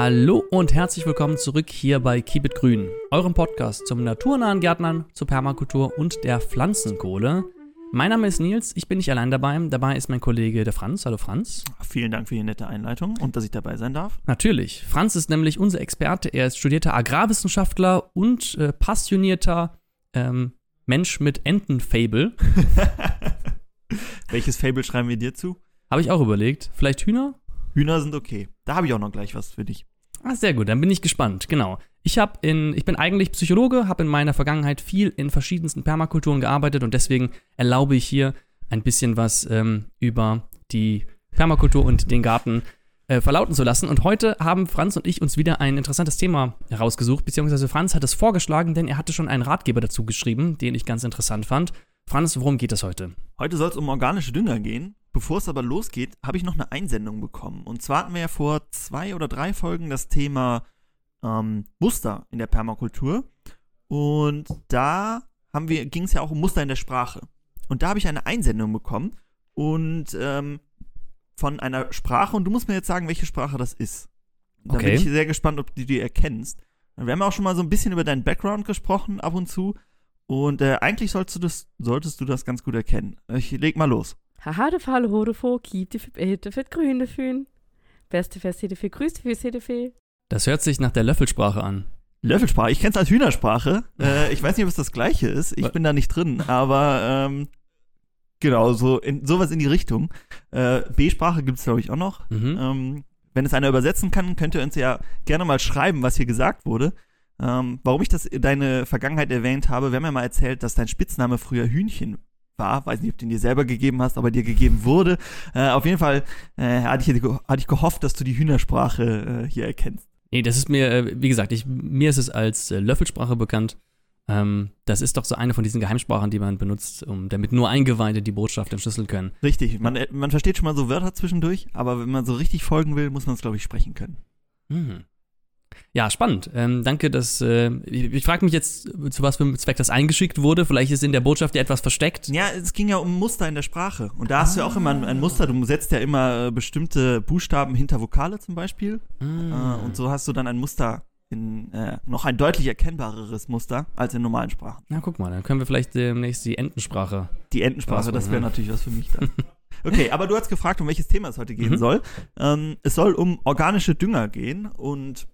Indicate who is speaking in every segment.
Speaker 1: Hallo und herzlich willkommen zurück hier bei Keep It Grün, eurem Podcast zum naturnahen Gärtnern, zur Permakultur und der Pflanzenkohle. Mein Name ist Nils, ich bin nicht allein dabei. Dabei ist mein Kollege der Franz. Hallo Franz.
Speaker 2: Vielen Dank für die nette Einleitung und dass ich dabei sein darf.
Speaker 1: Natürlich. Franz ist nämlich unser Experte. Er ist studierter Agrarwissenschaftler und äh, passionierter ähm, Mensch mit Entenfable.
Speaker 2: Welches Fable schreiben wir dir zu?
Speaker 1: Habe ich auch überlegt. Vielleicht Hühner?
Speaker 2: Hühner sind okay. Da habe ich auch noch gleich was für dich.
Speaker 1: Ah, sehr gut, dann bin ich gespannt. Genau. Ich habe in, ich bin eigentlich Psychologe, habe in meiner Vergangenheit viel in verschiedensten Permakulturen gearbeitet und deswegen erlaube ich hier ein bisschen was ähm, über die Permakultur und den Garten äh, verlauten zu lassen. Und heute haben Franz und ich uns wieder ein interessantes Thema herausgesucht, beziehungsweise Franz hat es vorgeschlagen, denn er hatte schon einen Ratgeber dazu geschrieben, den ich ganz interessant fand. Franz, worum geht es heute?
Speaker 2: Heute soll es um organische Dünger gehen. Bevor es aber losgeht, habe ich noch eine Einsendung bekommen. Und zwar hatten wir ja vor zwei oder drei Folgen das Thema ähm, Muster in der Permakultur. Und da ging es ja auch um Muster in der Sprache. Und da habe ich eine Einsendung bekommen und ähm, von einer Sprache. Und du musst mir jetzt sagen, welche Sprache das ist. Da okay. bin ich sehr gespannt, ob du die erkennst. Wir haben auch schon mal so ein bisschen über deinen Background gesprochen, ab und zu. Und äh, eigentlich solltest du, das, solltest du das ganz gut erkennen. Ich leg mal los.
Speaker 3: Haha, de Fall, hode vor, kiep de Hitte für grüne Föhn. Beste Feste für grüßte für Sedefee.
Speaker 1: Das hört sich nach der Löffelsprache an.
Speaker 2: Löffelsprache, ich kenne es als Hühnersprache. Äh, ich weiß nicht, ob es das gleiche ist. Ich bin da nicht drin, aber ähm, genau, so in, sowas in die Richtung. Äh, B-Sprache gibt es, glaube ich, auch noch. Mhm. Ähm, wenn es einer übersetzen kann, könnt ihr uns ja gerne mal schreiben, was hier gesagt wurde. Ähm, warum ich das in deine Vergangenheit erwähnt habe, wir haben ja mal erzählt, dass dein Spitzname früher Hühnchen war. Weiß nicht, ob du ihn dir selber gegeben hast, aber dir gegeben wurde. Äh, auf jeden Fall äh, hatte, ich, hatte ich gehofft, dass du die Hühnersprache äh, hier erkennst.
Speaker 1: Nee, das ist mir, äh, wie gesagt, ich, mir ist es als äh, Löffelsprache bekannt. Ähm, das ist doch so eine von diesen Geheimsprachen, die man benutzt, um, damit nur Eingeweihte die Botschaft entschlüsseln können.
Speaker 2: Richtig, man, äh, man versteht schon mal so Wörter zwischendurch, aber wenn man so richtig folgen will, muss man es, glaube ich, sprechen können. Mhm.
Speaker 1: Ja, spannend. Ähm, danke, dass. Äh, ich, ich frage mich jetzt, zu was für einem Zweck das eingeschickt wurde. Vielleicht ist in der Botschaft ja etwas versteckt.
Speaker 2: Ja, es ging ja um Muster in der Sprache. Und da ah. hast du ja auch immer ein, ein, Muster. Du setzt ja immer äh, bestimmte Buchstaben hinter Vokale zum Beispiel. Ah. Äh, und so hast du dann ein Muster in äh, noch ein deutlich erkennbareres Muster als in normalen Sprachen.
Speaker 1: Na, guck mal, dann können wir vielleicht demnächst die Entensprache.
Speaker 2: Die Entensprache, das wäre natürlich was für mich dann. Okay, aber du hast gefragt, um welches Thema es heute gehen mhm. soll. Ähm, es soll um organische Dünger gehen und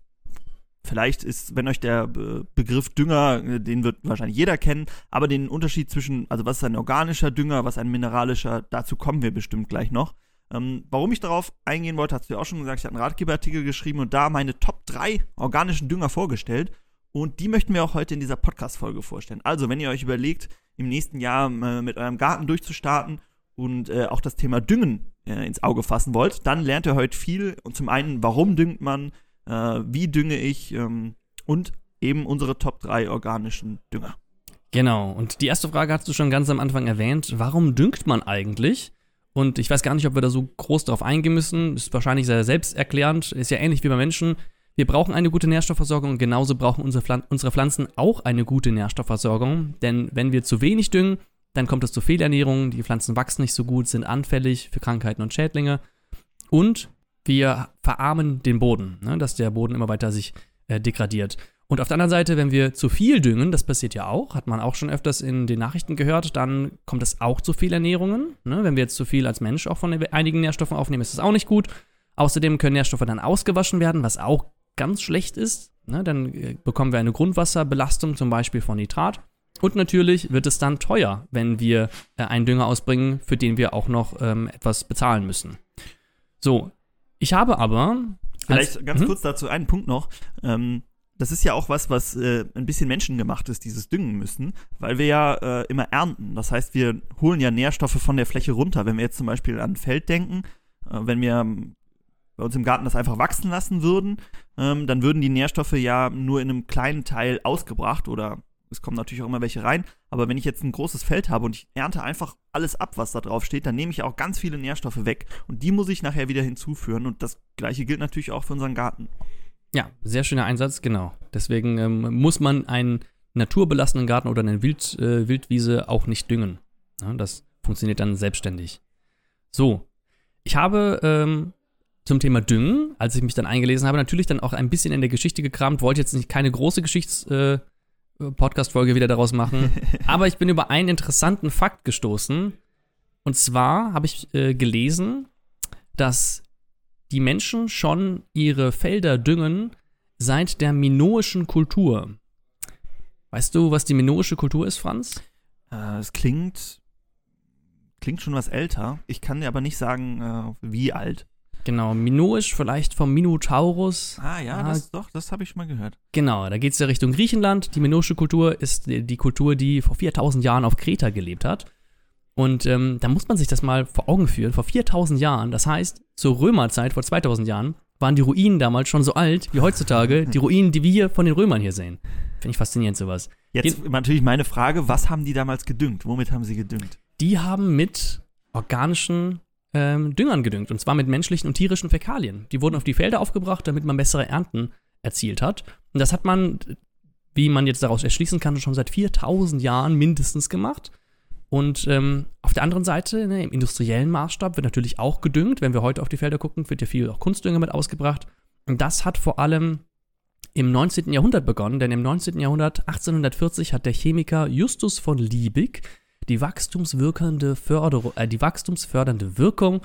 Speaker 2: Vielleicht ist, wenn euch der Begriff Dünger, äh, den wird wahrscheinlich jeder kennen, aber den Unterschied zwischen, also was ist ein organischer Dünger, was ein mineralischer, dazu kommen wir bestimmt gleich noch. Ähm, warum ich darauf eingehen wollte, hast du ja auch schon gesagt, ich habe einen Ratgeberartikel geschrieben und da meine Top 3 organischen Dünger vorgestellt. Und die möchten wir auch heute in dieser Podcast-Folge vorstellen. Also, wenn ihr euch überlegt, im nächsten Jahr äh, mit eurem Garten durchzustarten und äh, auch das Thema Düngen äh, ins Auge fassen wollt, dann lernt ihr heute viel. Und zum einen, warum düngt man? Äh, wie dünge ich ähm, und eben unsere Top 3 organischen Dünger.
Speaker 1: Genau, und die erste Frage hast du schon ganz am Anfang erwähnt. Warum düngt man eigentlich? Und ich weiß gar nicht, ob wir da so groß drauf eingehen müssen. Ist wahrscheinlich sehr selbsterklärend. Ist ja ähnlich wie bei Menschen. Wir brauchen eine gute Nährstoffversorgung und genauso brauchen unsere, Pflan unsere Pflanzen auch eine gute Nährstoffversorgung. Denn wenn wir zu wenig düngen, dann kommt es zu Fehlernährung. Die Pflanzen wachsen nicht so gut, sind anfällig für Krankheiten und Schädlinge. Und wir verarmen den Boden, ne, dass der Boden immer weiter sich äh, degradiert. Und auf der anderen Seite, wenn wir zu viel düngen, das passiert ja auch, hat man auch schon öfters in den Nachrichten gehört, dann kommt es auch zu Fehlernährungen. Ne? Wenn wir jetzt zu viel als Mensch auch von einigen Nährstoffen aufnehmen, ist das auch nicht gut. Außerdem können Nährstoffe dann ausgewaschen werden, was auch ganz schlecht ist. Ne? Dann äh, bekommen wir eine Grundwasserbelastung, zum Beispiel von Nitrat. Und natürlich wird es dann teuer, wenn wir äh, einen Dünger ausbringen, für den wir auch noch ähm, etwas bezahlen müssen. So, ich habe aber.
Speaker 2: Vielleicht als, ganz hm? kurz dazu einen Punkt noch. Ähm, das ist ja auch was, was äh, ein bisschen menschengemacht ist, dieses Düngen müssen, weil wir ja äh, immer ernten. Das heißt, wir holen ja Nährstoffe von der Fläche runter. Wenn wir jetzt zum Beispiel an ein Feld denken, äh, wenn wir ähm, bei uns im Garten das einfach wachsen lassen würden, ähm, dann würden die Nährstoffe ja nur in einem kleinen Teil ausgebracht oder es kommen natürlich auch immer welche rein. Aber wenn ich jetzt ein großes Feld habe und ich ernte einfach alles ab, was da drauf steht, dann nehme ich auch ganz viele Nährstoffe weg. Und die muss ich nachher wieder hinzuführen. Und das gleiche gilt natürlich auch für unseren Garten.
Speaker 1: Ja, sehr schöner Einsatz, genau. Deswegen ähm, muss man einen naturbelassenen Garten oder eine Wild, äh, Wildwiese auch nicht düngen. Ja, das funktioniert dann selbstständig. So, ich habe ähm, zum Thema Düngen, als ich mich dann eingelesen habe, natürlich dann auch ein bisschen in der Geschichte gekramt, wollte jetzt nicht keine große Geschichts-Podcast-Folge äh, wieder daraus machen, aber ich bin über einen interessanten Fakt gestoßen. Und zwar habe ich äh, gelesen, dass die Menschen schon ihre Felder düngen seit der minoischen Kultur. Weißt du, was die minoische Kultur ist, Franz?
Speaker 2: Äh, es klingt, klingt schon was älter. Ich kann dir aber nicht sagen, äh, wie alt.
Speaker 1: Genau, minoisch vielleicht vom Minotaurus.
Speaker 2: Ah ja,
Speaker 1: Ah,
Speaker 2: das, doch, das habe ich schon mal gehört.
Speaker 1: Genau, da geht es ja Richtung Griechenland. Die minoische Kultur ist die, Kultur, die vor 4000 Jahren auf Kreta gelebt hat. Und ähm, da muss man sich das mal vor Augen führen. Vor 4000 Jahren, das heißt zur Römerzeit, vor 2000 Jahren, waren die Ruinen damals schon so alt wie heutzutage die Ruinen, die wir hier von den Römern hier sehen. Finde ich faszinierend sowas.
Speaker 2: Jetzt natürlich meine Frage, was haben die damals gedüngt? Womit haben sie gedüngt?
Speaker 1: Die haben mit organischen ähm, Düngern gedüngt. Und zwar mit menschlichen und tierischen Fäkalien. Die wurden auf die Felder aufgebracht, damit man bessere Ernten erzielt hat. Und das hat man, wie man jetzt daraus erschließen kann, schon seit 4000 Jahren mindestens gemacht. Und ähm, auf der anderen Seite, ne, im industriellen Maßstab, wird natürlich auch gedüngt. Wenn wir heute auf die Felder gucken, wird ja viel auch Kunstdünger mit ausgebracht. Und das hat vor allem im 19. Jahrhundert begonnen, denn im 19. Jahrhundert, 1840, hat der Chemiker Justus von Liebig die wachstumswirkende Förderung, äh, die wachstumsfördernde Wirkung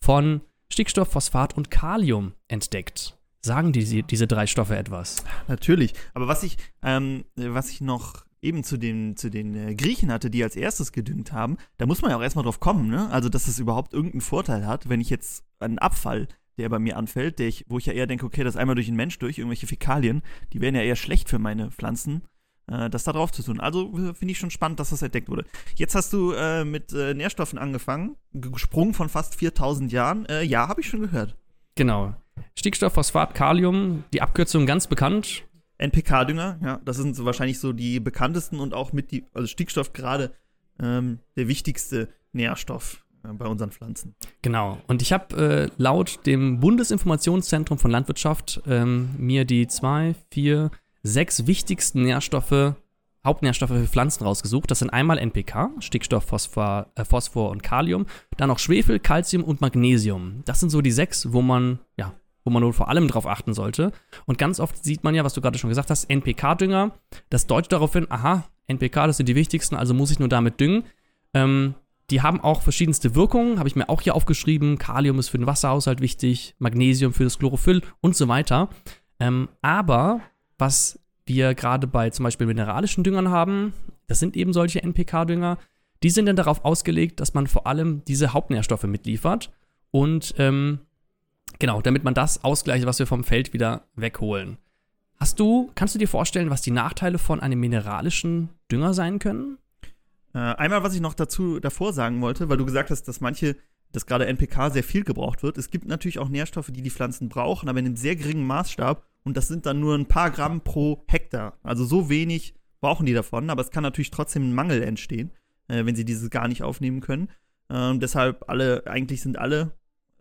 Speaker 1: von Stickstoff, Phosphat und Kalium entdeckt. Sagen diese, diese drei Stoffe etwas?
Speaker 2: Natürlich. Aber was ich, ähm, was ich noch eben zu den, zu den äh, Griechen hatte, die als erstes gedüngt haben, da muss man ja auch erstmal drauf kommen, ne? Also, dass es überhaupt irgendeinen Vorteil hat, wenn ich jetzt einen Abfall, der bei mir anfällt, der ich, wo ich ja eher denke, okay, das einmal durch einen Mensch durch, irgendwelche Fäkalien, die wären ja eher schlecht für meine Pflanzen, äh, das da drauf zu tun. Also finde ich schon spannend, dass das entdeckt wurde. Jetzt hast du äh, mit äh, Nährstoffen angefangen, gesprungen von fast 4000 Jahren. Äh, ja, habe ich schon gehört.
Speaker 1: Genau. Stickstoff, Phosphat, Kalium, die Abkürzung ganz bekannt.
Speaker 2: NPK-Dünger, ja, das sind so wahrscheinlich so die bekanntesten und auch mit die, also Stickstoff gerade ähm, der wichtigste Nährstoff äh, bei unseren Pflanzen.
Speaker 1: Genau. Und ich habe äh, laut dem Bundesinformationszentrum von Landwirtschaft ähm, mir die zwei, vier, sechs wichtigsten Nährstoffe, Hauptnährstoffe für Pflanzen rausgesucht. Das sind einmal NPK, Stickstoff, Phosphor, äh, Phosphor und Kalium, dann noch Schwefel, Calcium und Magnesium. Das sind so die sechs, wo man, ja, wo man vor allem drauf achten sollte. Und ganz oft sieht man ja, was du gerade schon gesagt hast, NPK-Dünger. Das deutet darauf hin, aha, NPK, das sind die wichtigsten, also muss ich nur damit düngen. Ähm, die haben auch verschiedenste Wirkungen, habe ich mir auch hier aufgeschrieben. Kalium ist für den Wasserhaushalt wichtig, Magnesium für das Chlorophyll und so weiter. Ähm, aber was wir gerade bei zum Beispiel mineralischen Düngern haben, das sind eben solche NPK-Dünger, die sind dann darauf ausgelegt, dass man vor allem diese Hauptnährstoffe mitliefert und ähm, genau, damit man das ausgleicht, was wir vom Feld wieder wegholen. Hast du, kannst du dir vorstellen, was die Nachteile von einem mineralischen Dünger sein können?
Speaker 2: Äh, einmal, was ich noch dazu davor sagen wollte, weil du gesagt hast, dass manche, dass gerade NPK sehr viel gebraucht wird. Es gibt natürlich auch Nährstoffe, die die Pflanzen brauchen, aber in einem sehr geringen Maßstab. Und das sind dann nur ein paar Gramm pro Hektar. Also so wenig brauchen die davon, aber es kann natürlich trotzdem ein Mangel entstehen, äh, wenn sie dieses gar nicht aufnehmen können. Ähm, deshalb alle, eigentlich sind alle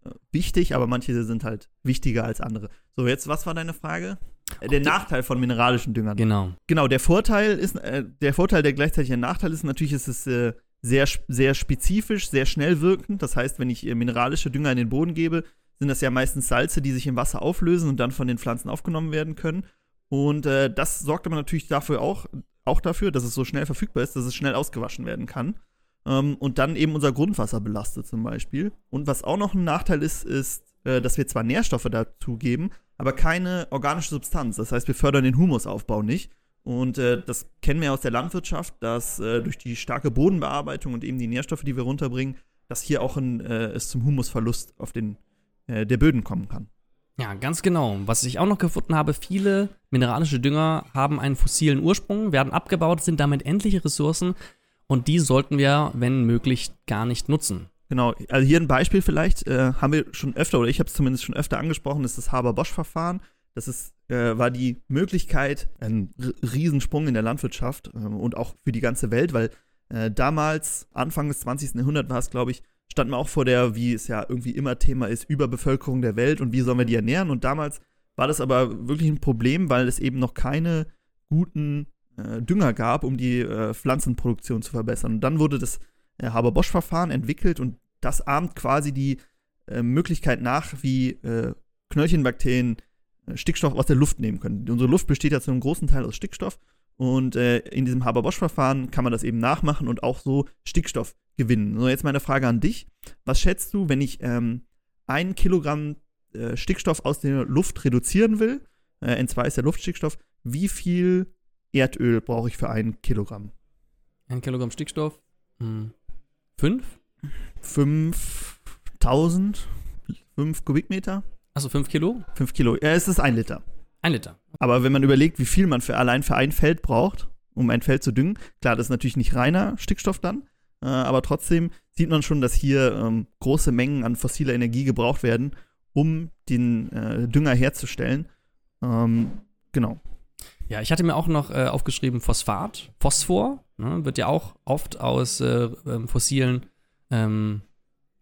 Speaker 2: äh, wichtig, aber manche sind halt wichtiger als andere. So, jetzt, was war deine Frage? Äh, der Nachteil von mineralischen Düngern.
Speaker 1: Genau.
Speaker 2: Genau, der Vorteil ist, äh, der Vorteil, der gleichzeitig ein Nachteil ist, natürlich ist es äh, sehr, sehr spezifisch, sehr schnell wirkend. Das heißt, wenn ich äh, mineralische Dünger in den Boden gebe, sind das ja meistens Salze, die sich im Wasser auflösen und dann von den Pflanzen aufgenommen werden können. Und äh, das sorgt aber natürlich dafür auch, auch dafür, dass es so schnell verfügbar ist, dass es schnell ausgewaschen werden kann. Ähm, und dann eben unser Grundwasser belastet zum Beispiel. Und was auch noch ein Nachteil ist, ist, äh, dass wir zwar Nährstoffe dazu geben, aber keine organische Substanz. Das heißt, wir fördern den Humusaufbau nicht. Und äh, das kennen wir aus der Landwirtschaft, dass äh, durch die starke Bodenbearbeitung und eben die Nährstoffe, die wir runterbringen, dass hier auch ein, äh, es zum Humusverlust auf den, äh, der Böden kommen kann.
Speaker 1: Ja, ganz genau. Was ich auch noch gefunden habe, viele mineralische Dünger haben einen fossilen Ursprung, werden abgebaut, sind damit endliche Ressourcen und die sollten wir, wenn möglich, gar nicht nutzen.
Speaker 2: Genau, also hier ein Beispiel vielleicht, äh, haben wir schon öfter, oder ich habe es zumindest schon öfter angesprochen, ist das Haber-Bosch-Verfahren. Das ist, äh, war die Möglichkeit, ein Riesensprung in der Landwirtschaft ähm, und auch für die ganze Welt, weil äh, damals, Anfang des 20. Jahrhunderts war es, glaube ich, stand man auch vor der, wie es ja irgendwie immer Thema ist, Überbevölkerung der Welt und wie sollen wir die ernähren. Und damals war das aber wirklich ein Problem, weil es eben noch keine guten äh, Dünger gab, um die äh, Pflanzenproduktion zu verbessern. Und dann wurde das äh, Haber-Bosch-Verfahren entwickelt und das ahmt quasi die äh, Möglichkeit nach, wie äh, Knöllchenbakterien äh, Stickstoff aus der Luft nehmen können. Unsere Luft besteht ja zu einem großen Teil aus Stickstoff und äh, in diesem Haber-Bosch-Verfahren kann man das eben nachmachen und auch so Stickstoff gewinnen. So, jetzt meine Frage an dich. Was schätzt du, wenn ich ähm, ein Kilogramm äh, Stickstoff aus der Luft reduzieren will? Äh, N2 ist der Luftstickstoff. Wie viel Erdöl brauche ich für ein Kilogramm?
Speaker 1: Ein Kilogramm Stickstoff? Hm. Fünf?
Speaker 2: 5000? 5 Kubikmeter?
Speaker 1: Achso, fünf Kilo?
Speaker 2: 5 Kilo. Ja, es ist ein Liter.
Speaker 1: Ein Liter.
Speaker 2: Aber wenn man überlegt, wie viel man für allein für ein Feld braucht, um ein Feld zu düngen, klar, das ist natürlich nicht reiner Stickstoff dann, äh, aber trotzdem sieht man schon, dass hier ähm, große Mengen an fossiler Energie gebraucht werden, um den äh, Dünger herzustellen. Ähm, genau.
Speaker 1: Ja, ich hatte mir auch noch äh, aufgeschrieben Phosphat, Phosphor, ne, wird ja auch oft aus äh, ähm, fossilen ähm,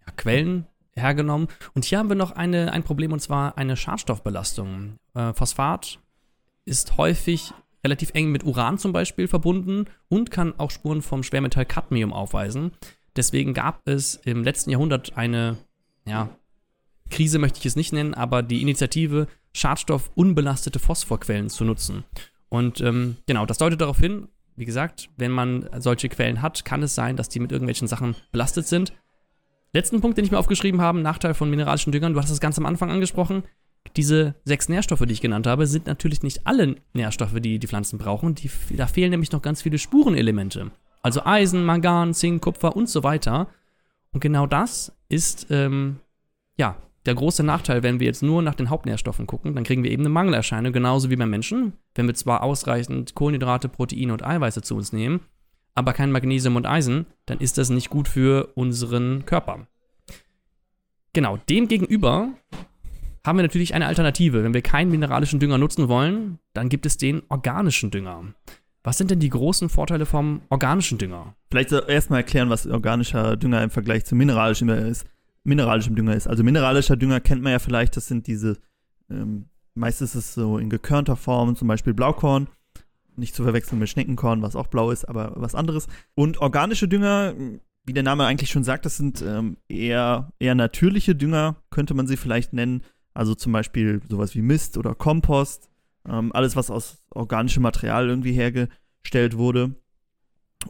Speaker 1: ja, Quellen hergenommen. Und hier haben wir noch eine, ein Problem und zwar eine Schadstoffbelastung. Äh, Phosphat ist häufig relativ eng mit Uran zum Beispiel verbunden und kann auch Spuren vom Schwermetall Cadmium aufweisen. Deswegen gab es im letzten Jahrhundert eine, ja, Krise möchte ich es nicht nennen, aber die Initiative, schadstoffunbelastete Phosphorquellen zu nutzen. Und ähm, genau, das deutet darauf hin, wie gesagt, wenn man solche Quellen hat, kann es sein, dass die mit irgendwelchen Sachen belastet sind. Letzten Punkt, den ich mir aufgeschrieben habe, Nachteil von mineralischen Düngern, du hast es ganz am Anfang angesprochen. Diese sechs Nährstoffe, die ich genannt habe, sind natürlich nicht alle Nährstoffe, die die Pflanzen brauchen. Die, da fehlen nämlich noch ganz viele Spurenelemente. Also Eisen, Mangan, Zink, Kupfer und so weiter. Und genau das ist, ähm, ja, der große Nachteil, wenn wir jetzt nur nach den Hauptnährstoffen gucken, dann kriegen wir eben eine Mangelerscheinung, genauso wie beim Menschen. Wenn wir zwar ausreichend Kohlenhydrate, Proteine und Eiweiße zu uns nehmen, aber kein Magnesium und Eisen, dann ist das nicht gut für unseren Körper. Genau, demgegenüber haben wir natürlich eine Alternative. Wenn wir keinen mineralischen Dünger nutzen wollen, dann gibt es den organischen Dünger. Was sind denn die großen Vorteile vom organischen Dünger?
Speaker 2: Vielleicht erstmal erklären, was organischer Dünger im Vergleich zu mineralischem Dünger ist. Mineralischem Dünger ist. Also mineralischer Dünger kennt man ja vielleicht, das sind diese, ähm, meistens ist es so in gekörnter Form, zum Beispiel Blaukorn. Nicht zu verwechseln mit Schneckenkorn, was auch blau ist, aber was anderes. Und organische Dünger, wie der Name eigentlich schon sagt, das sind ähm, eher, eher natürliche Dünger, könnte man sie vielleicht nennen. Also zum Beispiel sowas wie Mist oder Kompost. Ähm, alles, was aus organischem Material irgendwie hergestellt wurde.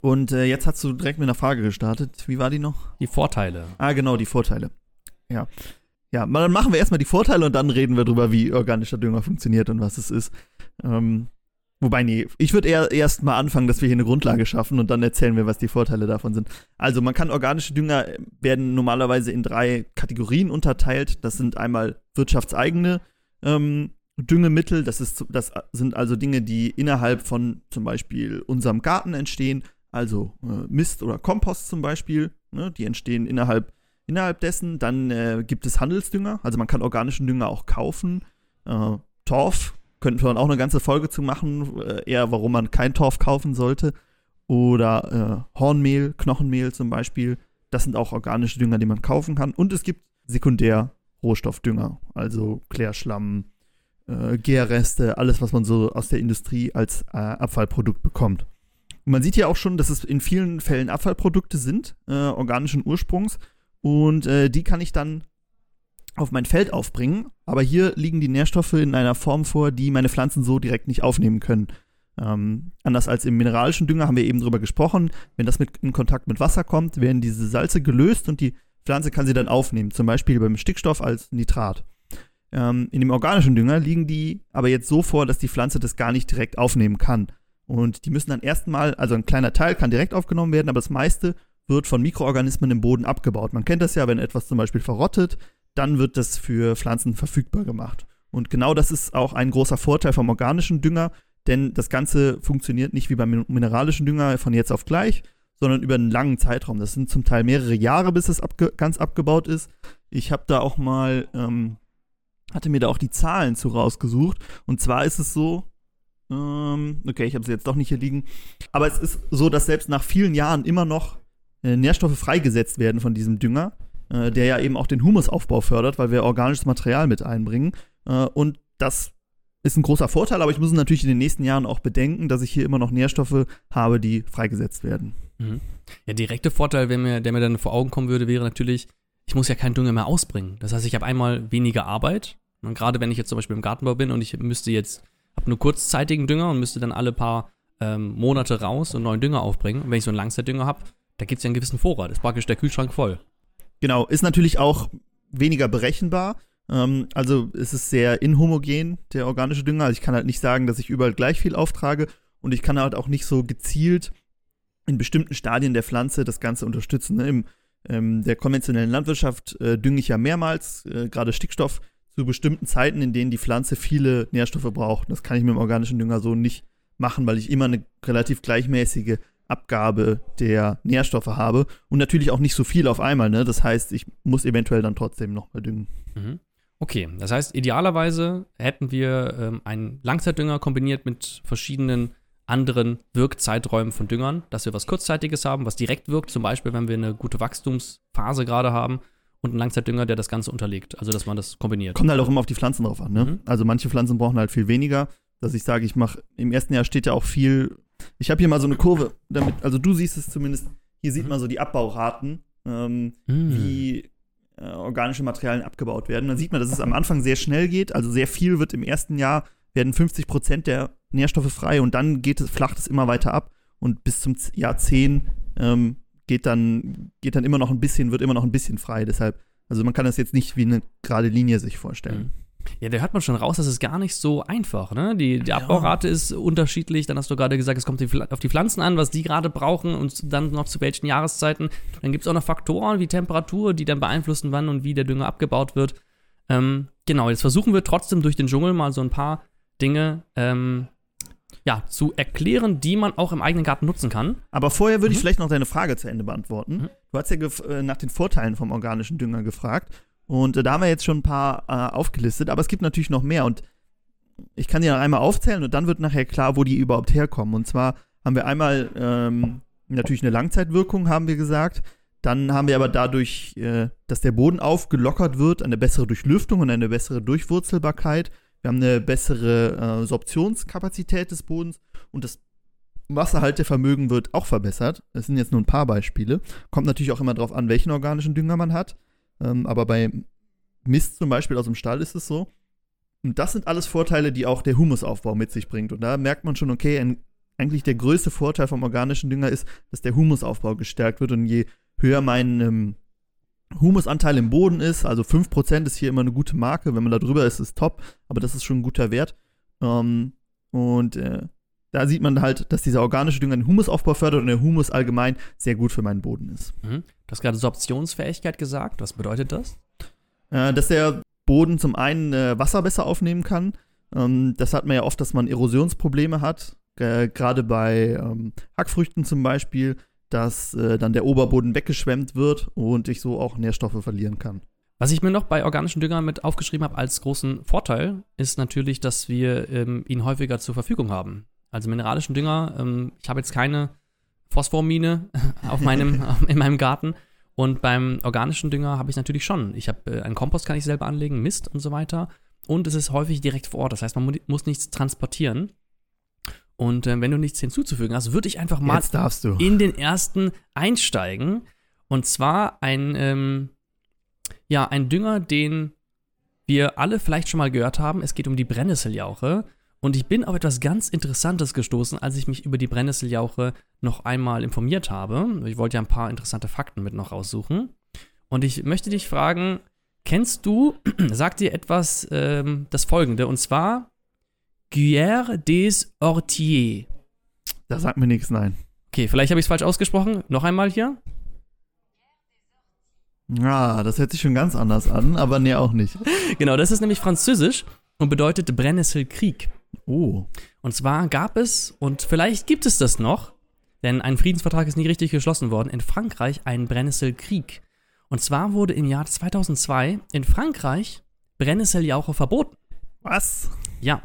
Speaker 2: Und äh, jetzt hast du direkt mit einer Frage gestartet. Wie war die noch?
Speaker 1: Die Vorteile.
Speaker 2: Ah, genau, die Vorteile. Ja. Ja, dann machen wir erstmal die Vorteile und dann reden wir drüber, wie organischer Dünger funktioniert und was es ist. Ähm, Wobei, nee, ich würde eher erst mal anfangen, dass wir hier eine Grundlage schaffen und dann erzählen wir, was die Vorteile davon sind. Also, man kann organische Dünger äh, werden normalerweise in drei Kategorien unterteilt. Das sind einmal wirtschaftseigene ähm, Düngemittel. Das, ist, das sind also Dinge, die innerhalb von zum Beispiel unserem Garten entstehen. Also äh, Mist oder Kompost zum Beispiel. Ne, die entstehen innerhalb, innerhalb dessen. Dann äh, gibt es Handelsdünger. Also, man kann organischen Dünger auch kaufen. Äh, Torf könnten wir dann auch eine ganze Folge zu machen, äh, eher warum man kein Torf kaufen sollte. Oder äh, Hornmehl, Knochenmehl zum Beispiel. Das sind auch organische Dünger, die man kaufen kann. Und es gibt Sekundär-Rohstoffdünger, also Klärschlamm, äh, Gärreste, alles, was man so aus der Industrie als äh, Abfallprodukt bekommt. Und man sieht ja auch schon, dass es in vielen Fällen Abfallprodukte sind, äh, organischen Ursprungs. Und äh, die kann ich dann auf mein Feld aufbringen, aber hier liegen die Nährstoffe in einer Form vor, die meine Pflanzen so direkt nicht aufnehmen können. Ähm, anders als im mineralischen Dünger haben wir eben drüber gesprochen, wenn das mit, in Kontakt mit Wasser kommt, werden diese Salze gelöst und die Pflanze kann sie dann aufnehmen, zum Beispiel beim Stickstoff als Nitrat. Ähm, in dem organischen Dünger liegen die aber jetzt so vor, dass die Pflanze das gar nicht direkt aufnehmen kann. Und die müssen dann erstmal, also ein kleiner Teil kann direkt aufgenommen werden, aber das meiste wird von Mikroorganismen im Boden abgebaut. Man kennt das ja, wenn etwas zum Beispiel verrottet, dann wird das für Pflanzen verfügbar gemacht. Und genau das ist auch ein großer Vorteil vom organischen Dünger, denn das Ganze funktioniert nicht wie beim mineralischen Dünger von jetzt auf gleich, sondern über einen langen Zeitraum. Das sind zum Teil mehrere Jahre, bis es abge ganz abgebaut ist. Ich habe da auch mal, ähm, hatte mir da auch die Zahlen zu rausgesucht. Und zwar ist es so, ähm, okay, ich habe sie jetzt doch nicht hier liegen, aber es ist so, dass selbst nach vielen Jahren immer noch äh, Nährstoffe freigesetzt werden von diesem Dünger äh, der ja eben auch den Humusaufbau fördert, weil wir organisches Material mit einbringen. Äh, und das ist ein großer Vorteil, aber ich muss natürlich in den nächsten Jahren auch bedenken, dass ich hier immer noch Nährstoffe habe, die freigesetzt werden.
Speaker 1: Mhm. Ja, direkte Vorteil, mir, der mir dann vor Augen kommen würde, wäre natürlich, ich muss ja keinen Dünger mehr ausbringen. Das heißt, ich habe einmal weniger Arbeit. Und gerade wenn ich jetzt zum Beispiel im Gartenbau bin und ich müsste jetzt, habe nur kurzzeitigen Dünger und müsste dann alle paar ähm, Monate raus und neuen Dünger aufbringen. Und wenn ich so einen Langzeitdünger habe, da gibt es ja einen gewissen Vorrat. Ist praktisch der Kühlschrank voll.
Speaker 2: Genau, ist natürlich auch weniger berechenbar. Ähm, also es ist sehr inhomogen, der organische Dünger. Also ich kann halt nicht sagen, dass ich überall gleich viel auftrage und ich kann halt auch nicht so gezielt in bestimmten Stadien der Pflanze das Ganze unterstützen. Ne? Im ähm, der konventionellen Landwirtschaft äh, dünge ich ja mehrmals, äh, gerade Stickstoff, zu bestimmten Zeiten, in denen die Pflanze viele Nährstoffe braucht. Das kann ich mit dem organischen Dünger so nicht machen, weil ich immer eine relativ gleichmäßige Abgabe der Nährstoffe habe und natürlich auch nicht so viel auf einmal. Ne? Das heißt, ich muss eventuell dann trotzdem nochmal düngen.
Speaker 1: Mhm. Okay, das heißt, idealerweise hätten wir ähm, einen Langzeitdünger kombiniert mit verschiedenen anderen Wirkzeiträumen von Düngern, dass wir was Kurzzeitiges haben, was direkt wirkt, zum Beispiel, wenn wir eine gute Wachstumsphase gerade haben und einen Langzeitdünger, der das Ganze unterlegt. Also, dass man das kombiniert.
Speaker 2: Kommt halt auch immer auf die Pflanzen drauf an. Ne? Mhm. Also, manche Pflanzen brauchen halt viel weniger. Dass ich sage, ich mache im ersten Jahr steht ja auch viel. Ich habe hier mal so eine Kurve, damit, also du siehst es zumindest, hier sieht mhm. man so die Abbauraten, ähm, mhm. wie äh, organische Materialien abgebaut werden. Dann sieht man, dass es am Anfang sehr schnell geht. Also sehr viel wird im ersten Jahr, werden 50 Prozent der Nährstoffe frei und dann geht es, flacht es immer weiter ab und bis zum Jahr 10 ähm, geht, dann, geht dann immer noch ein bisschen, wird immer noch ein bisschen frei. Deshalb, also man kann das jetzt nicht wie eine gerade Linie sich vorstellen.
Speaker 1: Mhm. Ja, da hört man schon raus, das ist gar nicht so einfach. Ne? Die, die Abbaurate ja. ist unterschiedlich. Dann hast du gerade gesagt, es kommt auf die Pflanzen an, was die gerade brauchen und dann noch zu welchen Jahreszeiten. Dann gibt es auch noch Faktoren wie Temperatur, die dann beeinflussen, wann und wie der Dünger abgebaut wird. Ähm, genau, jetzt versuchen wir trotzdem durch den Dschungel mal so ein paar Dinge ähm, ja, zu erklären, die man auch im eigenen Garten nutzen kann.
Speaker 2: Aber vorher würde mhm. ich vielleicht noch deine Frage zu Ende beantworten. Mhm. Du hast ja äh, nach den Vorteilen vom organischen Dünger gefragt. Und äh, da haben wir jetzt schon ein paar äh, aufgelistet, aber es gibt natürlich noch mehr. Und ich kann die noch einmal aufzählen und dann wird nachher klar, wo die überhaupt herkommen. Und zwar haben wir einmal ähm, natürlich eine Langzeitwirkung, haben wir gesagt. Dann haben wir aber dadurch, äh, dass der Boden aufgelockert wird, eine bessere Durchlüftung und eine bessere Durchwurzelbarkeit. Wir haben eine bessere äh, Sorptionskapazität des Bodens und das Wasserhaltevermögen wird auch verbessert. Das sind jetzt nur ein paar Beispiele. Kommt natürlich auch immer darauf an, welchen organischen Dünger man hat. Ähm, aber bei Mist zum Beispiel aus dem Stall ist es so. Und das sind alles Vorteile, die auch der Humusaufbau mit sich bringt. Und da merkt man schon, okay, ein, eigentlich der größte Vorteil vom organischen Dünger ist, dass der Humusaufbau gestärkt wird. Und je höher mein ähm, Humusanteil im Boden ist, also 5% ist hier immer eine gute Marke. Wenn man da drüber ist, ist top, aber das ist schon ein guter Wert. Ähm, und äh, da sieht man halt, dass dieser organische Dünger den Humusaufbau fördert und der Humus allgemein sehr gut für meinen Boden ist.
Speaker 1: Mhm. Du hast gerade Sorptionsfähigkeit gesagt. Was bedeutet das?
Speaker 2: Äh, dass der Boden zum einen äh, Wasser besser aufnehmen kann. Ähm, das hat man ja oft, dass man Erosionsprobleme hat. Äh, gerade bei ähm, Hackfrüchten zum Beispiel dass äh, dann der Oberboden weggeschwemmt wird und ich so auch Nährstoffe verlieren kann.
Speaker 1: Was ich mir noch bei organischen Düngern mit aufgeschrieben habe als großen Vorteil, ist natürlich, dass wir ähm, ihn häufiger zur Verfügung haben. Also mineralischen Dünger, ähm, ich habe jetzt keine Phosphormine auf meinem, in meinem Garten. Und beim organischen Dünger habe ich natürlich schon. Ich habe äh, einen Kompost, kann ich selber anlegen, Mist und so weiter. Und es ist häufig direkt vor Ort. Das heißt, man mu muss nichts transportieren. Und äh, wenn du nichts hinzuzufügen hast, würde ich einfach mal in den ersten einsteigen. Und zwar ein, ähm, ja, ein Dünger, den wir alle vielleicht schon mal gehört haben. Es geht um die Brennnesseljauche. Und ich bin auf etwas ganz Interessantes gestoßen, als ich mich über die Brennnesseljauche noch einmal informiert habe. Ich wollte ja ein paar interessante Fakten mit noch raussuchen. Und ich möchte dich fragen, kennst du, sagt dir etwas ähm, das folgende, und zwar Guerre des Ortiers.
Speaker 2: Das sagt mir nichts, nein.
Speaker 1: Okay, vielleicht habe ich es falsch ausgesprochen. Noch einmal hier.
Speaker 2: Ja, das hört sich schon ganz anders an, aber nee, auch nicht.
Speaker 1: genau, das ist nämlich französisch und bedeutet Brennnesselkrieg.
Speaker 2: Oh.
Speaker 1: Und zwar gab es, und vielleicht gibt es das noch, denn ein Friedensvertrag ist nie richtig geschlossen worden, in Frankreich einen Brennnesselkrieg. Und zwar wurde im Jahr 2002 in Frankreich Brennnesseljauche verboten.
Speaker 2: Was?
Speaker 1: Ja.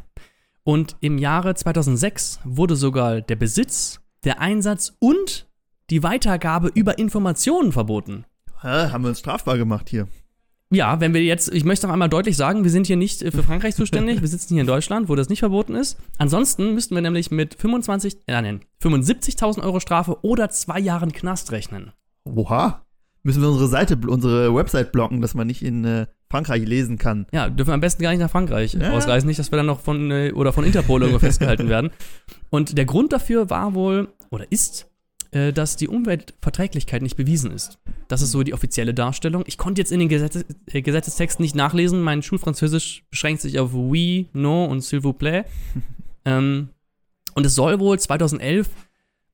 Speaker 1: Und im Jahre 2006 wurde sogar der Besitz, der Einsatz und die Weitergabe über Informationen verboten.
Speaker 2: Hä, haben wir uns strafbar gemacht hier.
Speaker 1: Ja, wenn wir jetzt, ich möchte noch einmal deutlich sagen, wir sind hier nicht für Frankreich zuständig, wir sitzen hier in Deutschland, wo das nicht verboten ist. Ansonsten müssten wir nämlich mit 25, äh, nein, 75.000 Euro Strafe oder zwei Jahren Knast rechnen.
Speaker 2: Oha. müssen wir unsere Seite, unsere Website blocken, dass man nicht in äh, Frankreich lesen kann.
Speaker 1: Ja, dürfen wir am besten gar nicht nach Frankreich
Speaker 2: Ja.
Speaker 1: ausreisen, nicht, dass wir dann noch von äh, oder von Interpol irgendwo festgehalten werden. Und der Grund dafür war wohl oder ist, äh, dass die Umweltverträglichkeit nicht bewiesen ist. Das ist so die offizielle Darstellung. Ich konnte jetzt in den Gesetze, äh, Gesetzestext nicht nachlesen. Mein Schulfranzösisch beschränkt sich auf oui, non und s'il vous plaît. ähm, und es soll wohl 2011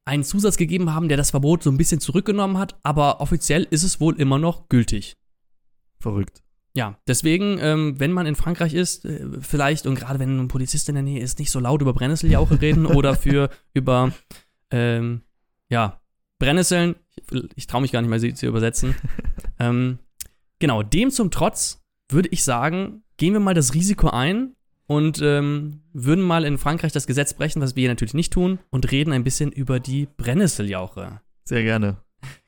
Speaker 1: einen Zusatz gegeben haben, der das Verbot so ein bisschen zurückgenommen hat, aber offiziell ist es wohl immer noch gültig.
Speaker 2: Verrückt.
Speaker 1: Ja, deswegen, ähm, wenn man in Frankreich ist, äh, vielleicht, und gerade wenn ein Polizist in der Nähe ist, nicht so laut über Brennnesseljauche reden oder für über, ähm, ja, Brennnesseln, ich, ich traue mich gar nicht mehr, sie zu übersetzen. ähm, genau, dem zum Trotz würde ich sagen, gehen wir mal das Risiko ein und ähm, würden mal in Frankreich das Gesetz brechen, was wir hier natürlich nicht tun, und reden ein bisschen über die Brennnesseljauche.
Speaker 2: Sehr gerne.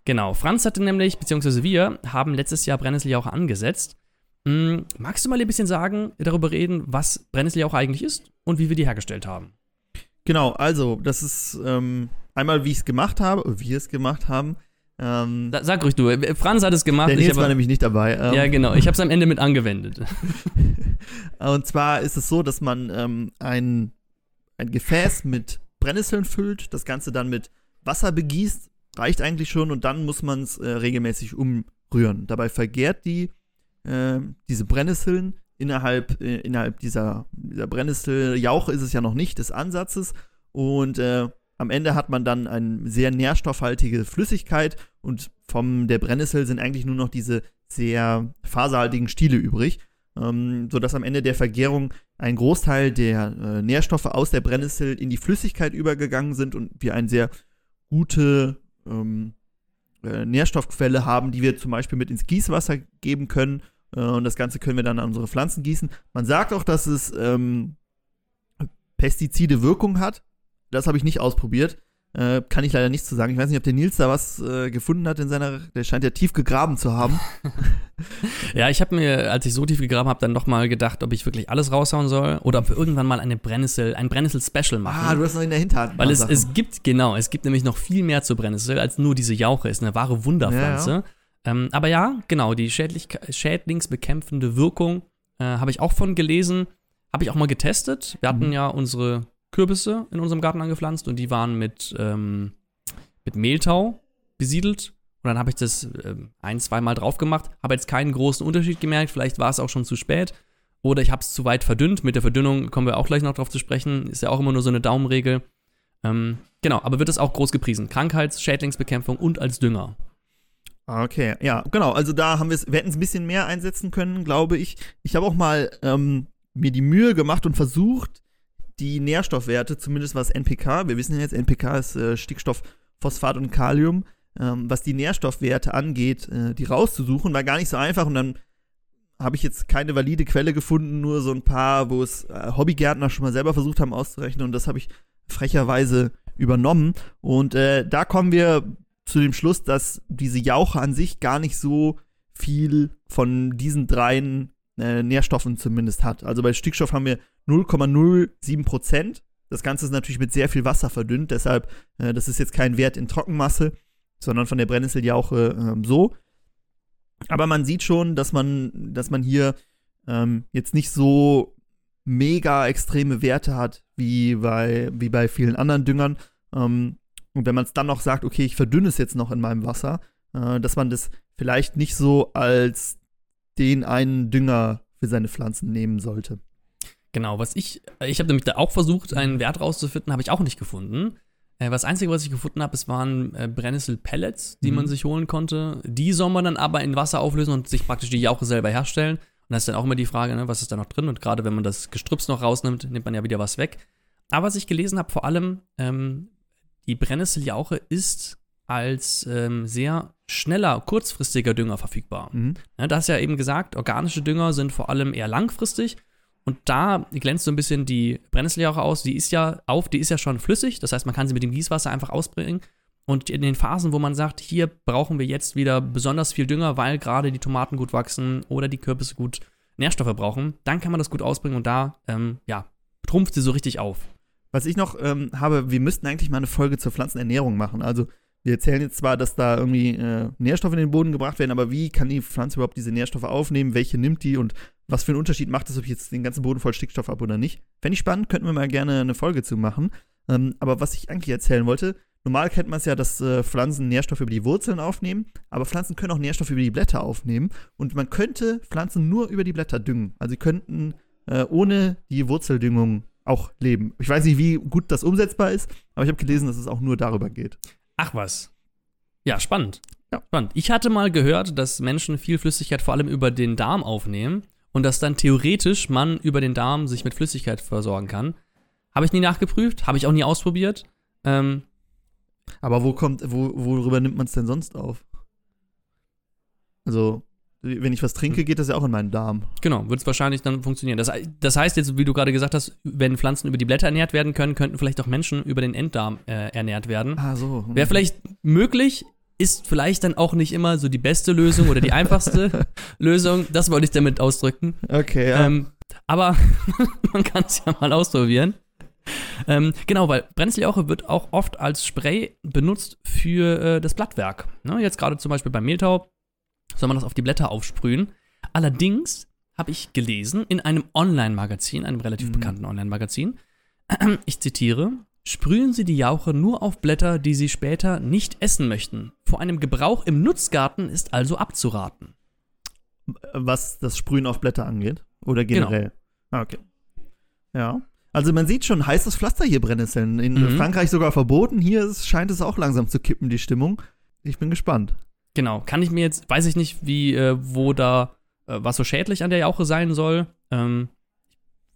Speaker 1: Genau, Franz hatte nämlich, beziehungsweise wir, haben letztes Jahr Brennnesseljauche angesetzt. Hm, magst du mal ein bisschen sagen, darüber reden, was Brennnesseljauche eigentlich ist und wie wir die hergestellt haben?
Speaker 2: Genau, also, das ist ähm, einmal, wie ich es gemacht habe, wie wir es gemacht haben. Ähm,
Speaker 1: sag ruhig du, äh, Franz hat es gemacht.
Speaker 2: der
Speaker 1: ich
Speaker 2: Nils war
Speaker 1: habe,
Speaker 2: nämlich nicht dabei. Ähm,
Speaker 1: ja, genau, ich habe es am Ende mit angewendet.
Speaker 2: Und zwar ist es so, dass man ähm, ein, ein Gefäß mit Brennnesseln füllt, das Ganze dann mit Wasser begießt, reicht eigentlich schon, und dann muss man es äh, regelmäßig umrühren. Dabei vergärt die, äh, diese Brennnesseln innerhalb, äh, innerhalb dieser, dieser Brennnesseljauche ist es ja noch nicht des Ansatzes. Und äh, am Ende hat man dann eine sehr nährstoffhaltige Flüssigkeit und von der Brennnessel sind eigentlich nur noch diese sehr faserhaltigen Stiele übrig ähm, sodass am Ende der Vergärung ein Großteil der äh, Nährstoffe aus der Brennnessel in die Flüssigkeit übergegangen sind und wir eine sehr gute ähm, äh, Nährstoffquelle haben, die wir zum Beispiel mit ins Gießwasser geben können. Äh, und das Ganze können wir dann an unsere Pflanzen gießen. Man sagt auch, dass es ähm, Pestizide Wirkung hat. Das habe ich nicht ausprobiert. Äh, kann ich leider nichts zu sagen. Ich weiß nicht, ob der Nils da was äh, gefunden hat in seiner. Der scheint ja tief gegraben zu haben.
Speaker 1: ja, ich habe mir, als ich so tief gegraben habe, dann noch mal gedacht, ob ich wirklich alles raushauen soll oder ob wir irgendwann mal eine Brennnessel, ein Brennnessel-Special machen.
Speaker 2: ah, du hast noch in der Hinterhand.
Speaker 1: Weil es,
Speaker 2: Sachen.
Speaker 1: es gibt, genau, es gibt nämlich noch viel mehr zur Brennnessel als nur diese Jauche. Ist eine wahre Wunderpflanze.
Speaker 2: Ja,
Speaker 1: Ähm, aber ja, genau, die Schädlich schädlingsbekämpfende Wirkung äh, habe ich auch von gelesen. Habe ich auch mal getestet. Wir hatten
Speaker 2: Mhm.
Speaker 1: ja unsere Kürbisse in unserem Garten angepflanzt und die waren mit, ähm, mit Mehltau besiedelt. Und dann habe ich das ähm, ein, zweimal drauf gemacht. Habe jetzt keinen großen Unterschied gemerkt. Vielleicht war es auch schon zu spät. Oder ich habe es zu weit verdünnt. Mit der Verdünnung kommen wir auch gleich noch drauf zu sprechen. Ist ja auch immer nur so eine Daumenregel. Ähm, genau, aber wird es auch groß gepriesen. Krankheits-, Schädlingsbekämpfung und als Dünger.
Speaker 2: Okay, ja, genau. Also da haben wir es, wir hätten es ein bisschen mehr einsetzen können, glaube ich. Ich habe auch mal ähm, mir die Mühe gemacht und versucht, die Nährstoffwerte, zumindest was NPK, wir wissen ja jetzt, NPK ist äh, Stickstoff, Phosphat und Kalium, ähm, was die Nährstoffwerte angeht, äh, die rauszusuchen, war gar nicht so einfach und dann habe ich jetzt keine valide Quelle gefunden, nur so ein paar, wo es äh, Hobbygärtner schon mal selber versucht haben auszurechnen und das habe ich frecherweise übernommen. Und äh, da kommen wir zu dem Schluss, dass diese Jauche an sich gar nicht so viel von diesen dreien äh, Nährstoffen zumindest hat. Also bei Stickstoff haben wir 0,07 Prozent. Das Ganze ist natürlich mit sehr viel Wasser verdünnt, deshalb, äh, das ist jetzt kein Wert in Trockenmasse, sondern von der Brennnesseljauche ähm, so. Aber man sieht schon, dass man, dass man hier ähm, jetzt nicht so mega extreme Werte hat wie bei, wie bei vielen anderen Düngern. Ähm, und wenn man es dann noch sagt, okay, ich verdünne es jetzt noch in meinem Wasser, äh, dass man das vielleicht nicht so als den einen Dünger für seine Pflanzen nehmen sollte.
Speaker 1: Genau, was ich, ich habe nämlich da auch versucht, einen Wert rauszufinden, habe ich auch nicht gefunden. Äh, das Einzige, was ich gefunden habe, es waren äh, Brennnessel-Pellets, die
Speaker 2: Mhm.
Speaker 1: man sich holen konnte. Die soll man dann aber in Wasser auflösen und sich praktisch die Jauche selber herstellen. Und da ist dann auch immer die Frage, ne, was ist da noch drin? Und gerade wenn man das Gestrüps noch rausnimmt, nimmt man ja wieder was weg. Aber was ich gelesen habe, vor allem, ähm, die Brennnesseljauche ist als ähm, sehr schneller, kurzfristiger Dünger verfügbar.
Speaker 2: Mhm.
Speaker 1: Ja, du hast ja eben gesagt, organische Dünger sind vor allem eher langfristig. Und da glänzt so ein bisschen die Brennnesseljauche aus. Die ist ja auf, die ist ja schon flüssig. Das heißt, man kann sie mit dem Gießwasser einfach ausbringen. Und in den Phasen, wo man sagt, hier brauchen wir jetzt wieder besonders viel Dünger, weil gerade die Tomaten gut wachsen oder die Kürbisse gut Nährstoffe brauchen, dann kann man das gut ausbringen und da, ähm, ja, trumpft sie so richtig auf.
Speaker 2: Was ich noch ähm, habe, wir müssten eigentlich mal eine Folge zur Pflanzenernährung machen. Also wir erzählen jetzt zwar, dass da irgendwie äh, Nährstoffe in den Boden gebracht werden, aber wie kann die Pflanze überhaupt diese Nährstoffe aufnehmen? Welche nimmt die und was für einen Unterschied macht es, ob ich jetzt den ganzen Boden voll Stickstoff habe oder nicht? Fände ich spannend, könnten wir mal gerne eine Folge zu machen. Ähm, aber was ich eigentlich erzählen wollte, normal kennt man es ja, dass äh, Pflanzen Nährstoffe über die Wurzeln aufnehmen, aber Pflanzen können auch Nährstoffe über die Blätter aufnehmen und man könnte Pflanzen nur über die Blätter düngen. Also sie könnten äh, ohne die Wurzeldüngung auch leben. Ich weiß nicht, wie gut das umsetzbar ist, aber ich habe gelesen, dass es auch nur darüber geht.
Speaker 1: Ach was. Ja, spannend.
Speaker 2: Ja.
Speaker 1: Spannend. Ich hatte mal gehört, dass Menschen viel Flüssigkeit vor allem über den Darm aufnehmen und dass dann theoretisch man über den Darm sich mit Flüssigkeit versorgen kann. Habe ich nie nachgeprüft, habe ich auch nie ausprobiert. Ähm,
Speaker 2: Aber wo kommt, wo, worüber nimmt man es denn sonst auf? Also, wenn ich was trinke, geht das ja auch in meinen Darm.
Speaker 1: genau, wird es wahrscheinlich dann funktionieren. Das, das heißt jetzt, wie du gerade gesagt hast, wenn Pflanzen über die Blätter ernährt werden können, könnten vielleicht auch Menschen über den Enddarm äh, ernährt werden.
Speaker 2: Ah, so.
Speaker 1: Wäre vielleicht möglich, ist vielleicht dann auch nicht immer so die beste Lösung oder die einfachste Lösung. Das wollte ich damit ausdrücken.
Speaker 2: Okay, ja.
Speaker 1: Ähm, aber man kann es ja mal ausprobieren. Ähm, genau, weil Brennnesseljauche wird auch oft als Spray benutzt für äh, das Blattwerk. Ne, jetzt gerade zum Beispiel beim Mehltau soll man das auf die Blätter aufsprühen. Allerdings habe ich gelesen in einem Online-Magazin, einem relativ
Speaker 2: Mhm.
Speaker 1: bekannten Online-Magazin, ich zitiere, sprühen Sie die Jauche nur auf Blätter, die Sie später nicht essen möchten. Vor einem Gebrauch im Nutzgarten ist also abzuraten.
Speaker 2: was das Sprühen auf Blätter angeht. Oder
Speaker 1: Genau.
Speaker 2: generell. Ah, okay. Ja. Also man sieht schon, heißes Pflaster hier Brennnesseln. In
Speaker 1: Mhm.
Speaker 2: Frankreich sogar verboten. Hier ist, scheint es auch langsam zu kippen, die Stimmung. Ich bin gespannt.
Speaker 1: Genau, kann ich mir jetzt, weiß ich nicht, wie, äh, wo da, äh, was so schädlich an der Jauche sein soll. Ähm,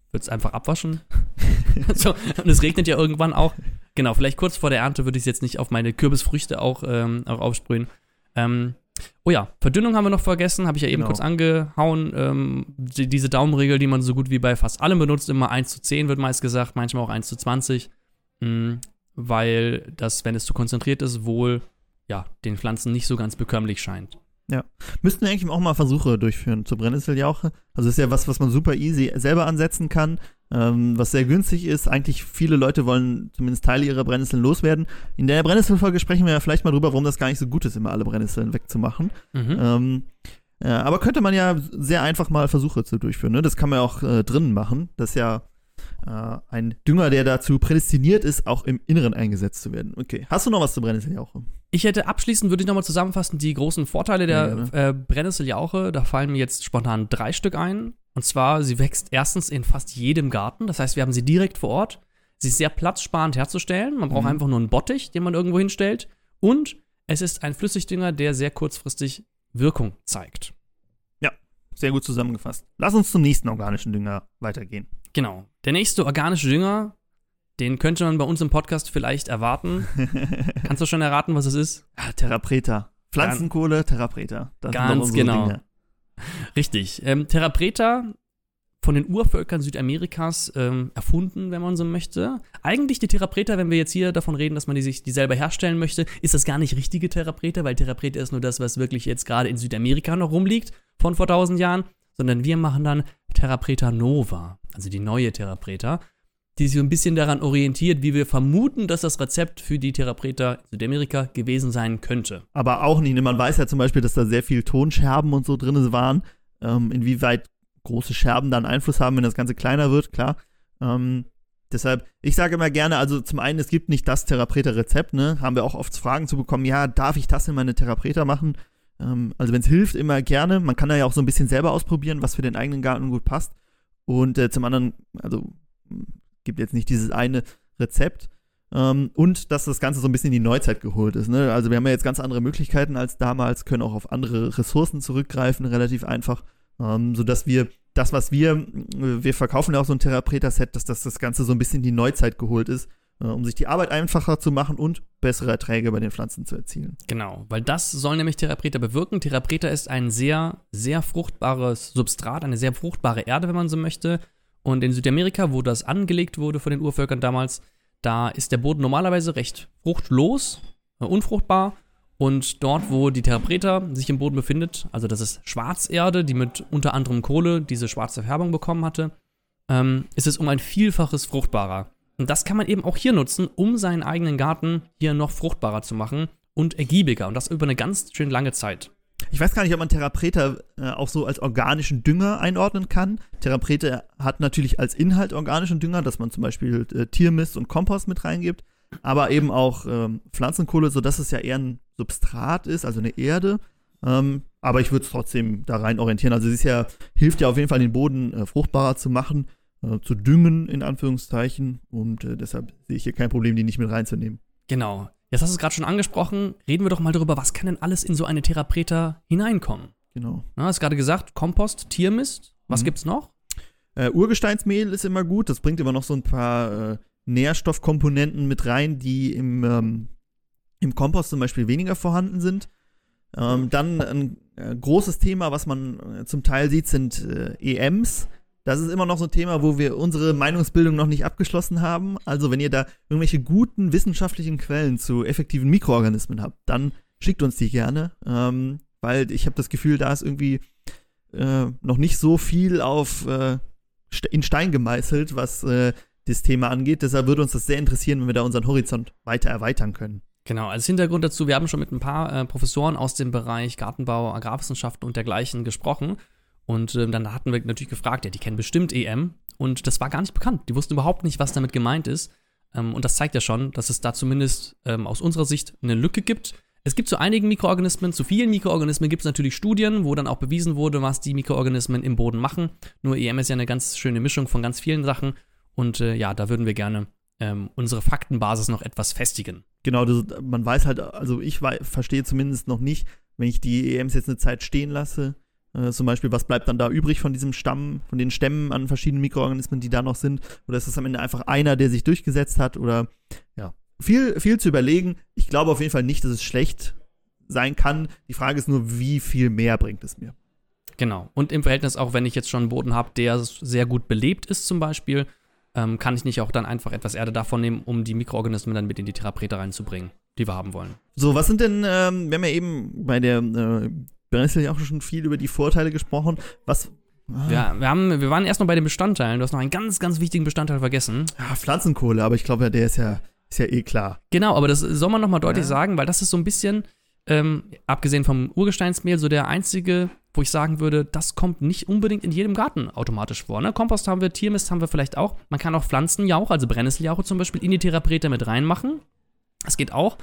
Speaker 1: ich würde es einfach abwaschen. so, und es regnet ja irgendwann auch. Genau, vielleicht kurz vor der Ernte würde ich es jetzt nicht auf meine Kürbisfrüchte auch, ähm, auch aufsprühen. Ähm, oh ja, Verdünnung haben wir noch vergessen, habe ich ja eben
Speaker 2: Genau.
Speaker 1: kurz angehauen. Ähm, die, diese Daumenregel, die man so gut wie bei fast allem benutzt, immer 1 zu 10 wird meist gesagt, manchmal auch 1 zu 20. Mm, weil das, wenn es zu konzentriert ist, wohl ja, den Pflanzen nicht so ganz bekömmlich scheint.
Speaker 2: Müssten wir eigentlich auch mal Versuche durchführen zur Brennnesseljauche. Also ist ja was, was man super easy selber ansetzen kann, ähm, was sehr günstig ist. Eigentlich viele Leute wollen zumindest Teile ihrer Brennnesseln loswerden. In der Brennnesselfolge sprechen wir ja vielleicht mal drüber, warum das gar nicht so gut ist, immer alle Brennnesseln wegzumachen.
Speaker 1: Mhm.
Speaker 2: Ähm, äh, aber könnte man ja sehr einfach mal Versuche zu durchführen. Ne? Das kann man ja auch äh, drinnen machen. Das ist ja äh, ein Dünger, der dazu prädestiniert ist, auch im Inneren eingesetzt zu werden. Okay. Hast du noch was zu Brennnesseljauche?
Speaker 1: Ich hätte abschließend, würde ich nochmal zusammenfassen, die großen Vorteile
Speaker 2: Ja,
Speaker 1: der äh, Brennnesseljauche. Da fallen mir jetzt spontan drei Stück ein. Und zwar, sie wächst erstens in fast jedem Garten. Das heißt, wir haben sie direkt vor Ort. Sie ist sehr platzsparend herzustellen. Man braucht
Speaker 2: Mhm.
Speaker 1: einfach nur einen Bottich, den man irgendwo hinstellt. Und es ist ein Flüssigdünger, der sehr kurzfristig Wirkung zeigt.
Speaker 2: Sehr gut zusammengefasst. Lass uns zum nächsten organischen Dünger weitergehen.
Speaker 1: Genau. Der nächste organische Dünger, den könnte man bei uns im Podcast vielleicht erwarten. Kannst du schon erraten, was es ist?
Speaker 2: Ah, Therapreta. Pflanzenkohle, Therapreta. Das
Speaker 1: Ganz genau.
Speaker 2: Dinge.
Speaker 1: Richtig. Ähm, Terra Preta von den Urvölkern Südamerikas ähm, erfunden, wenn man so möchte. Eigentlich die Terra Preta, wenn wir jetzt hier davon reden, dass man die sich die selber herstellen möchte, ist das gar nicht richtige Terra Preta, weil Terra Preta ist nur das, was wirklich jetzt gerade in Südamerika noch rumliegt von vor tausend Jahren, sondern wir machen dann Terra Preta Nova, also die neue Terra Preta, die sich ein bisschen daran orientiert, wie wir vermuten, dass das Rezept für die Terra Preta in Südamerika gewesen sein könnte.
Speaker 2: Aber auch nicht. Man weiß ja zum Beispiel, dass da sehr viel Tonscherben und so drin waren. Ähm, inwieweit große Scherben dann Einfluss haben, wenn das Ganze kleiner wird, klar. Ähm, deshalb, ich sage immer gerne, also zum einen, es gibt nicht das Therapreta-Rezept, ne? Haben wir auch oft Fragen zu bekommen, ja, darf ich das in meine Therapreta machen? Ähm, also wenn es hilft, immer gerne. Man kann da ja auch so ein bisschen selber ausprobieren, was für den eigenen Garten gut passt. Und äh, zum anderen, also mh, gibt jetzt nicht dieses eine Rezept. Ähm, und dass das Ganze so ein bisschen in die Neuzeit geholt ist. Ne? Also wir haben ja jetzt ganz andere Möglichkeiten als damals, können auch auf andere Ressourcen zurückgreifen, relativ einfach. Ähm, sodass wir das, was wir, wir verkaufen ja auch so ein Therapreta-Set, dass das, das Ganze so ein bisschen in die Neuzeit geholt ist, um sich die Arbeit einfacher zu machen und bessere Erträge bei den Pflanzen zu erzielen.
Speaker 1: Genau, weil das soll nämlich Therapreta bewirken. Therapreta ist ein sehr, sehr fruchtbares Substrat, eine sehr fruchtbare Erde, wenn man so möchte. Und in Südamerika, wo das angelegt wurde von den Urvölkern damals, da ist der Boden normalerweise recht fruchtlos, äh, unfruchtbar. Und dort, wo die Therapreta sich im Boden befindet, also das ist Schwarzerde, die mit unter anderem Kohle diese schwarze Färbung bekommen hatte, ähm, ist es um ein Vielfaches fruchtbarer. Und das kann man eben auch hier nutzen, um seinen eigenen Garten hier noch fruchtbarer zu machen und ergiebiger und das über eine ganz schön lange Zeit.
Speaker 2: Ich weiß gar nicht, ob man Therapreta äh, auch so als organischen Dünger einordnen kann. Therapreta hat natürlich als Inhalt organischen Dünger, dass man zum Beispiel äh, Tiermist und Kompost mit reingibt, aber eben auch ähm, Pflanzenkohle, sodass es ja eher ein Substrat ist, also eine Erde. Ähm, aber ich würde es trotzdem da rein orientieren. Also es ja, hilft ja auf jeden Fall, den Boden äh, fruchtbarer zu machen, äh, zu düngen, in Anführungszeichen. Und äh, deshalb sehe ich hier kein Problem, die nicht mit reinzunehmen.
Speaker 1: Genau. Jetzt hast du es gerade schon angesprochen. Reden wir doch mal darüber, was kann denn alles in so eine Therapreta hineinkommen?
Speaker 2: Genau.
Speaker 1: Du hast gerade gesagt, Kompost, Tiermist. Was mhm. gibt's noch?
Speaker 2: Äh, Urgesteinsmehl ist immer gut. Das bringt immer noch so ein paar äh, Nährstoffkomponenten mit rein, die im, ähm, im Kompost zum Beispiel weniger vorhanden sind. Ähm, dann ein äh, großes Thema, was man äh, zum Teil sieht, sind äh, EMs. Das ist immer noch so ein Thema, wo wir unsere Meinungsbildung noch nicht abgeschlossen haben. Also wenn ihr da irgendwelche guten wissenschaftlichen Quellen zu effektiven Mikroorganismen habt, dann schickt uns die gerne, ähm, weil ich habe das Gefühl, da ist irgendwie äh, noch nicht so viel auf äh, in Stein gemeißelt, was äh, das Thema angeht. Deshalb würde uns das sehr interessieren, wenn wir da unseren Horizont weiter erweitern können.
Speaker 1: Genau, als Hintergrund dazu, wir haben schon mit ein paar äh, Professoren aus dem Bereich Gartenbau, Agrarwissenschaften und dergleichen gesprochen. Und äh, dann hatten wir natürlich gefragt, ja, die kennen bestimmt EM. Und das war gar nicht bekannt. Die wussten überhaupt nicht, was damit gemeint ist. Ähm, und das zeigt ja schon, dass es da zumindest ähm, aus unserer Sicht eine Lücke gibt. Es gibt zu einigen Mikroorganismen, zu vielen Mikroorganismen gibt es natürlich Studien, wo dann auch bewiesen wurde, was die Mikroorganismen im Boden machen. Nur EM ist ja eine ganz schöne Mischung von ganz vielen Sachen. Und äh, ja, da würden wir gerne ähm, unsere Faktenbasis noch etwas festigen.
Speaker 2: Genau, das, man weiß halt, also ich verstehe zumindest noch nicht, wenn ich die EMs jetzt eine Zeit stehen lasse, äh, zum Beispiel, was bleibt dann da übrig von diesem Stamm, von den Stämmen an verschiedenen Mikroorganismen, die da noch sind? Oder ist das am Ende einfach einer, der sich durchgesetzt hat? Oder ja, viel, viel zu überlegen. Ich glaube auf jeden Fall nicht, dass es schlecht sein kann. Die Frage ist nur, wie viel mehr bringt es mir?
Speaker 1: Genau. Und im Verhältnis auch, wenn ich jetzt schon einen Boden habe, der sehr gut belebt ist, zum Beispiel, ähm, kann ich nicht auch dann einfach etwas Erde davon nehmen, um die Mikroorganismen dann mit in die Theraprete reinzubringen, die wir haben wollen.
Speaker 2: So, was sind denn, ähm, wir haben ja eben bei der äh, Brennnessel ja auch schon viel über die Vorteile gesprochen. Was.
Speaker 1: Ah. Ja, wir, haben, wir waren erst noch bei den Bestandteilen. Du hast noch einen ganz, ganz wichtigen Bestandteil vergessen.
Speaker 2: Ja, Pflanzenkohle, aber ich glaube, der ist ja, ist ja eh klar.
Speaker 1: Genau, aber das soll man nochmal deutlich ja. sagen, weil das ist so ein bisschen, ähm, abgesehen vom Urgesteinsmehl, so der einzige, wo ich sagen würde, das kommt nicht unbedingt in jedem Garten automatisch vor. Ne? Kompost haben wir, Tiermist haben wir vielleicht auch. Man kann auch Pflanzenjauche, also Brennnesseljauche zum Beispiel, in die Theraprete mit reinmachen. Das geht auch.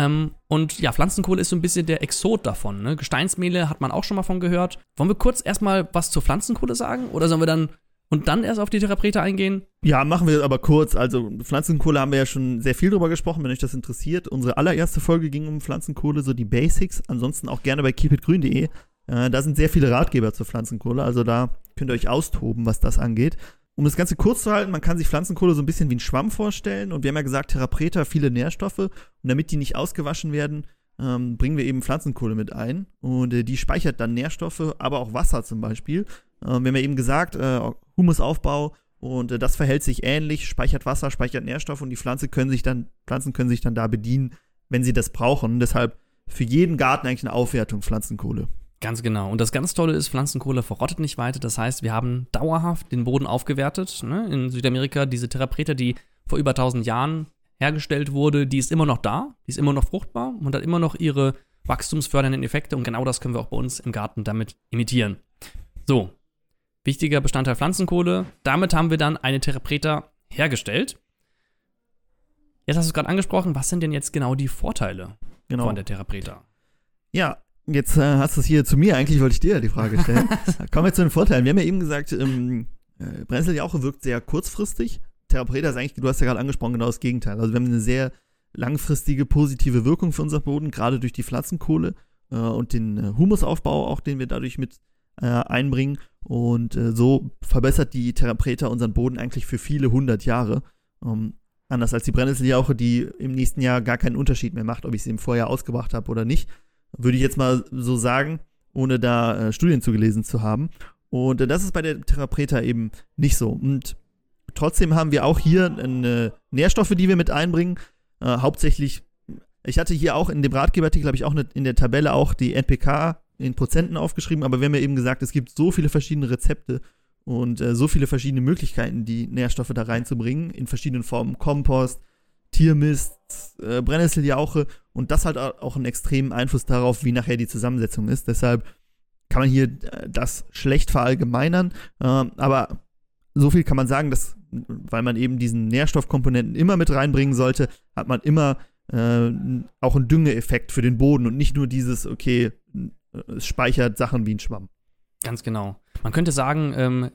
Speaker 1: Ähm, und ja, Pflanzenkohle ist so ein bisschen der Exot davon. Ne? Gesteinsmehle hat man auch schon mal von gehört. Wollen wir kurz erstmal was zur Pflanzenkohle sagen? Oder sollen wir dann und dann erst auf die Theraprete eingehen?
Speaker 2: Ja, machen wir aber kurz. Also Pflanzenkohle haben wir ja schon sehr viel drüber gesprochen, wenn euch das interessiert. Unsere allererste Folge ging um Pflanzenkohle, so die Basics. Ansonsten auch gerne bei keepitgrün.de. Äh, da sind sehr viele Ratgeber zur Pflanzenkohle, also da könnt ihr euch austoben, was das angeht. Um das Ganze kurz zu halten, man kann sich Pflanzenkohle so ein bisschen wie ein Schwamm vorstellen. Und wir haben ja gesagt, Therapreta viele Nährstoffe. Und damit die nicht ausgewaschen werden, ähm, bringen wir eben Pflanzenkohle mit ein. Und äh, die speichert dann Nährstoffe, aber auch Wasser zum Beispiel. Ähm, wir haben ja eben gesagt, äh, Humusaufbau und äh, das verhält sich ähnlich, speichert Wasser, speichert Nährstoffe und die Pflanze können sich dann, Pflanzen können sich dann da bedienen, wenn sie das brauchen. Und deshalb für jeden Garten eigentlich eine Aufwertung Pflanzenkohle.
Speaker 1: Ganz genau. Und das ganz Tolle ist, Pflanzenkohle verrottet nicht weiter. Das heißt, wir haben dauerhaft den Boden aufgewertet. Ne? In Südamerika diese Theraprete, die vor über 1000 Jahren hergestellt wurde, die ist immer noch da, die ist immer noch fruchtbar und hat immer noch ihre wachstumsfördernden Effekte. Und genau das können wir auch bei uns im Garten damit imitieren. So, wichtiger Bestandteil Pflanzenkohle. Damit haben wir dann eine Therapreta hergestellt. Jetzt hast du es gerade angesprochen, was sind denn jetzt genau die Vorteile genau. von der Therapreta?
Speaker 2: Ja, Jetzt äh, hast du es hier zu mir, eigentlich wollte ich dir die Frage stellen. Kommen wir zu den Vorteilen. Wir haben ja eben gesagt, ähm, äh, Brennesseljauche wirkt sehr kurzfristig. Therapreta ist eigentlich, du hast ja gerade angesprochen, genau das Gegenteil. Also wir haben eine sehr langfristige positive Wirkung für unseren Boden, gerade durch die Pflanzenkohle äh, und den äh, Humusaufbau auch, den wir dadurch mit äh, einbringen. Und äh, so verbessert die Therapreta unseren Boden eigentlich für viele hundert Jahre. Ähm, anders als die Brennnesseljauche, die im nächsten Jahr gar keinen Unterschied mehr macht, ob ich sie im Vorjahr ausgebracht habe oder nicht. Würde ich jetzt mal so sagen, ohne da äh, Studien zugelesen zu haben. Und äh, das ist bei der Therapreta eben nicht so. Und trotzdem haben wir auch hier äh, Nährstoffe, die wir mit einbringen. Äh, hauptsächlich, ich hatte hier auch in dem Ratgeberartikel, habe ich auch in der Tabelle auch die NPK in Prozenten aufgeschrieben, aber wir haben ja eben gesagt, es gibt so viele verschiedene Rezepte und äh, so viele verschiedene Möglichkeiten, die Nährstoffe da reinzubringen, in verschiedenen Formen. Kompost, Tiermist, äh, Brennnesseljauche Und das hat auch einen extremen Einfluss darauf, wie nachher die Zusammensetzung ist. Deshalb kann man hier äh, das schlecht verallgemeinern. Äh, aber so viel kann man sagen, dass, weil man eben diesen Nährstoffkomponenten immer mit reinbringen sollte, hat man immer äh, auch einen Düngeeffekt für den Boden und nicht nur dieses, okay, es speichert Sachen wie ein Schwamm.
Speaker 1: Ganz genau. Man könnte sagen, ähm,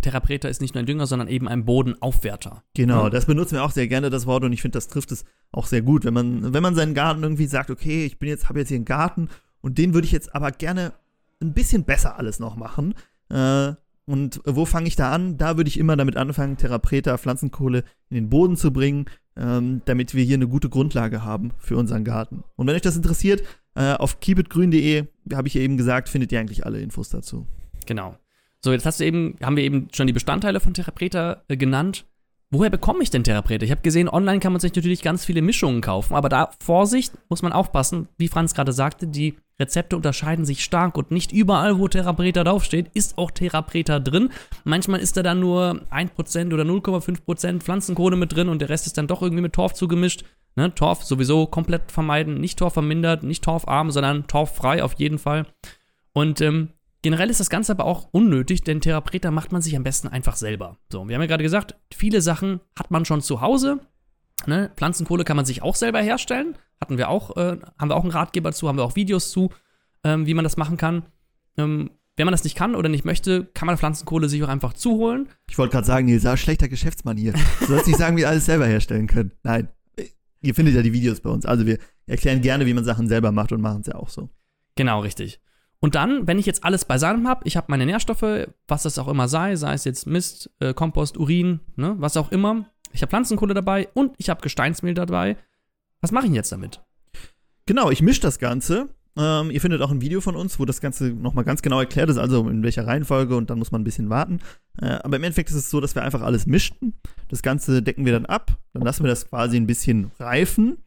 Speaker 1: Therapreta ist nicht nur ein Dünger, sondern eben ein Bodenaufwerter.
Speaker 2: Genau, ja. das benutzen wir auch sehr gerne, das Wort, und ich finde, das trifft es auch sehr gut. Wenn man, wenn man seinen Garten irgendwie sagt, okay, ich bin jetzt, habe jetzt hier einen Garten und den würde ich jetzt aber gerne ein bisschen besser alles noch machen. Äh, und wo fange ich da an? Da würde ich immer damit anfangen, Therapreta, Pflanzenkohle in den Boden zu bringen, ähm, damit wir hier eine gute Grundlage haben für unseren Garten. Und wenn euch das interessiert, äh, auf keepitgrün.de, habe ich ja eben gesagt, findet ihr eigentlich alle Infos dazu.
Speaker 1: Genau. So, jetzt hast du eben, haben wir eben schon die Bestandteile von Therapreta äh, genannt. Woher bekomme ich denn Therapreta? Ich habe gesehen, online kann man sich natürlich ganz viele Mischungen kaufen, aber da Vorsicht, muss man aufpassen, wie Franz gerade sagte, die Rezepte unterscheiden sich stark und nicht überall, wo Therapreta draufsteht, ist auch Therapreta drin. Manchmal ist da dann nur 1% oder 0,5% Pflanzenkohle mit drin und der Rest ist dann doch irgendwie mit Torf zugemischt. Ne, Torf sowieso komplett vermeiden, nicht Torf vermindert, nicht torfarm, sondern torffrei auf jeden Fall. Und ähm, generell ist das Ganze aber auch unnötig, denn Therapreta macht man sich am besten einfach selber. So, wir haben ja gerade gesagt, viele Sachen hat man schon zu Hause. Ne? Pflanzenkohle kann man sich auch selber herstellen. Hatten wir auch, äh, haben wir auch einen Ratgeber zu, haben wir auch Videos zu, ähm, wie man das machen kann. Ähm, wenn man das nicht kann oder nicht möchte, kann man Pflanzenkohle sich auch einfach zuholen.
Speaker 2: Ich wollte gerade sagen, Nils, ja, schlechter Geschäftsmann hier. Du sollst nicht sagen, wie wir alles selber herstellen können. Nein. Ihr findet ja die Videos bei uns. Also wir erklären gerne, wie man Sachen selber macht und machen es ja auch so.
Speaker 1: Genau, richtig. Und dann, wenn ich jetzt alles beisammen habe, ich habe meine Nährstoffe, was das auch immer sei, sei es jetzt Mist, äh, Kompost, Urin, ne, was auch immer. Ich habe Pflanzenkohle dabei und ich habe Gesteinsmehl dabei. Was mache ich jetzt damit?
Speaker 2: Genau, ich mische das Ganze. Ähm, ihr findet auch ein Video von uns, wo das Ganze nochmal ganz genau erklärt ist, also in welcher Reihenfolge und dann muss man ein bisschen warten. Äh, aber im Endeffekt ist es so, dass wir einfach alles mischten. Das Ganze decken wir dann ab, dann lassen wir das quasi ein bisschen reifen,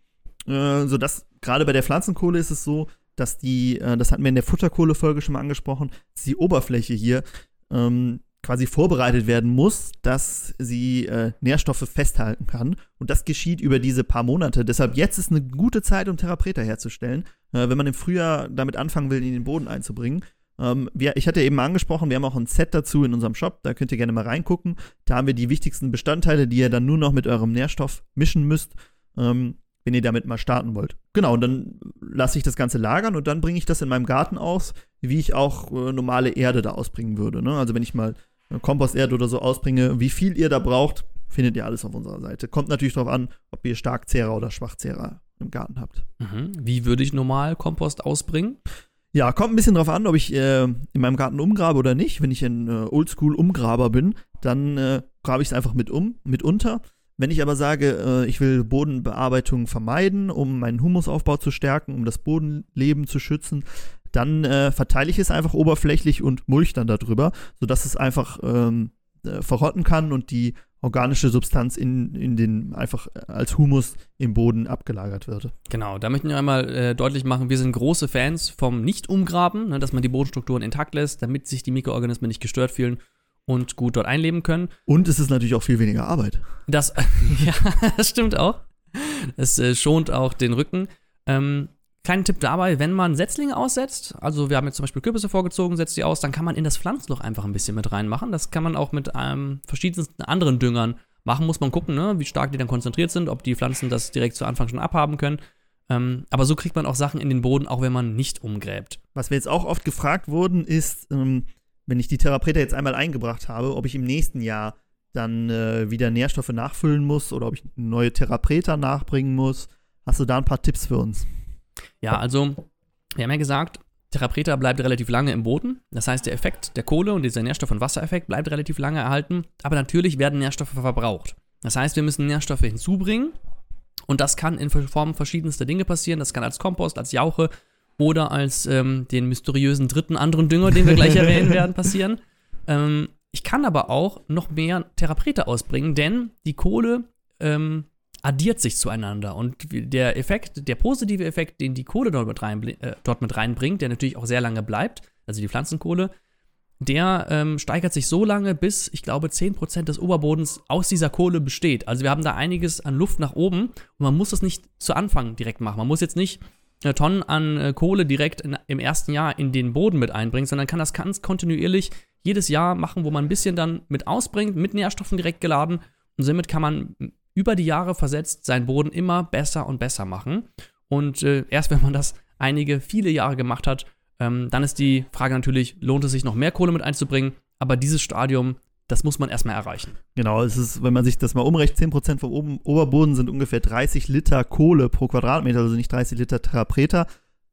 Speaker 2: äh, sodass gerade bei der Pflanzenkohle ist es so, dass die, äh, das hatten wir in der Futterkohle-Folge schon mal angesprochen, dass die Oberfläche hier ähm, quasi vorbereitet werden muss, dass sie äh, Nährstoffe festhalten kann. Und das geschieht über diese paar Monate. Deshalb jetzt ist eine gute Zeit, um Therapreta herzustellen, äh, wenn man im Frühjahr damit anfangen will, in den Boden einzubringen. Ähm, wir, ich hatte eben angesprochen, wir haben auch ein Set dazu in unserem Shop, da könnt ihr gerne mal reingucken. Da haben wir die wichtigsten Bestandteile, die ihr dann nur noch mit eurem Nährstoff mischen müsst. Ähm, wenn ihr damit mal starten wollt. Genau, und dann lasse ich das Ganze lagern und dann bringe ich das in meinem Garten aus, wie ich auch äh, normale Erde da ausbringen würde. Ne? Also wenn ich mal Komposterde oder so ausbringe, wie viel ihr da braucht, findet ihr alles auf unserer Seite. Kommt natürlich darauf an, ob ihr Starkzehrer oder Schwachzehrer im Garten habt.
Speaker 1: Mhm. Wie würde ich normal Kompost ausbringen?
Speaker 2: Ja, kommt ein bisschen drauf an, ob ich äh, in meinem Garten umgrabe oder nicht. Wenn ich ein äh, Oldschool-Umgraber bin, dann äh, grabe ich es einfach mit um, mit unter. Wenn ich aber sage, äh, ich will Bodenbearbeitung vermeiden, um meinen Humusaufbau zu stärken, um das Bodenleben zu schützen, dann äh, verteile ich es einfach oberflächlich und mulch dann darüber, sodass es einfach ähm, äh, verrotten kann und die organische Substanz in, in den einfach als Humus im Boden abgelagert wird.
Speaker 1: Genau, da möchten wir einmal äh, deutlich machen, wir sind große Fans vom Nicht-Umgraben, ne, dass man die Bodenstrukturen intakt lässt, damit sich die Mikroorganismen nicht gestört fühlen und gut dort einleben können.
Speaker 2: Und es ist natürlich auch viel weniger Arbeit.
Speaker 1: Das, ja, das stimmt auch. Es äh, schont auch den Rücken. Ähm, kleinen Tipp dabei, wenn man Setzlinge aussetzt, also wir haben jetzt zum Beispiel Kürbisse vorgezogen, setzt die aus, dann kann man in das Pflanzloch einfach ein bisschen mit reinmachen. Das kann man auch mit ähm, verschiedensten anderen Düngern machen. Muss man gucken, ne, wie stark die dann konzentriert sind, ob die Pflanzen das direkt zu Anfang schon abhaben können. Ähm, aber so kriegt man auch Sachen in den Boden, auch wenn man nicht umgräbt.
Speaker 2: Was wir jetzt auch oft gefragt wurden, ist, ähm, wenn ich die Therapreta jetzt einmal eingebracht habe, ob ich im nächsten Jahr dann äh, wieder Nährstoffe nachfüllen muss oder ob ich neue Therapreta nachbringen muss. Hast du da ein paar Tipps für uns?
Speaker 1: Ja, also, wir haben ja gesagt, Therapreta bleibt relativ lange im Boden. Das heißt, der Effekt der Kohle und dieser Nährstoff- und Wassereffekt bleibt relativ lange erhalten. Aber natürlich werden Nährstoffe verbraucht. Das heißt, wir müssen Nährstoffe hinzubringen. Und das kann in Form verschiedenster Dinge passieren. Das kann als Kompost, als Jauche oder als ähm, den mysteriösen dritten anderen Dünger, den wir gleich erwähnen werden, passieren. Ähm, ich kann aber auch noch mehr Theraprete ausbringen, denn die Kohle ähm, addiert sich zueinander. Und der Effekt, der positive Effekt, den die Kohle dort mit, rein, äh, dort mit reinbringt, der natürlich auch sehr lange bleibt, also die Pflanzenkohle, der ähm, steigert sich so lange, bis, ich glaube, 10% des Oberbodens aus dieser Kohle besteht. Also wir haben da einiges an Luft nach oben und man muss das nicht zu Anfang direkt machen. Man muss jetzt nicht Tonnen an äh, Kohle direkt in, im ersten Jahr in den Boden mit einbringen, sondern kann das ganz kontinuierlich jedes Jahr machen, wo man ein bisschen dann mit ausbringt, mit Nährstoffen direkt geladen und somit kann man über die Jahre versetzt seinen Boden immer besser und besser machen. Und äh, erst wenn man das einige, viele Jahre gemacht hat, ähm, dann ist die Frage natürlich, lohnt es sich noch mehr Kohle mit einzubringen? Aber dieses Stadium, das muss man erstmal erreichen.
Speaker 2: Genau, es ist, wenn man sich das mal umrechnet, 10% vom Oben, Oberboden sind ungefähr 30 Liter Kohle pro Quadratmeter, also nicht 30 Liter Therapreta,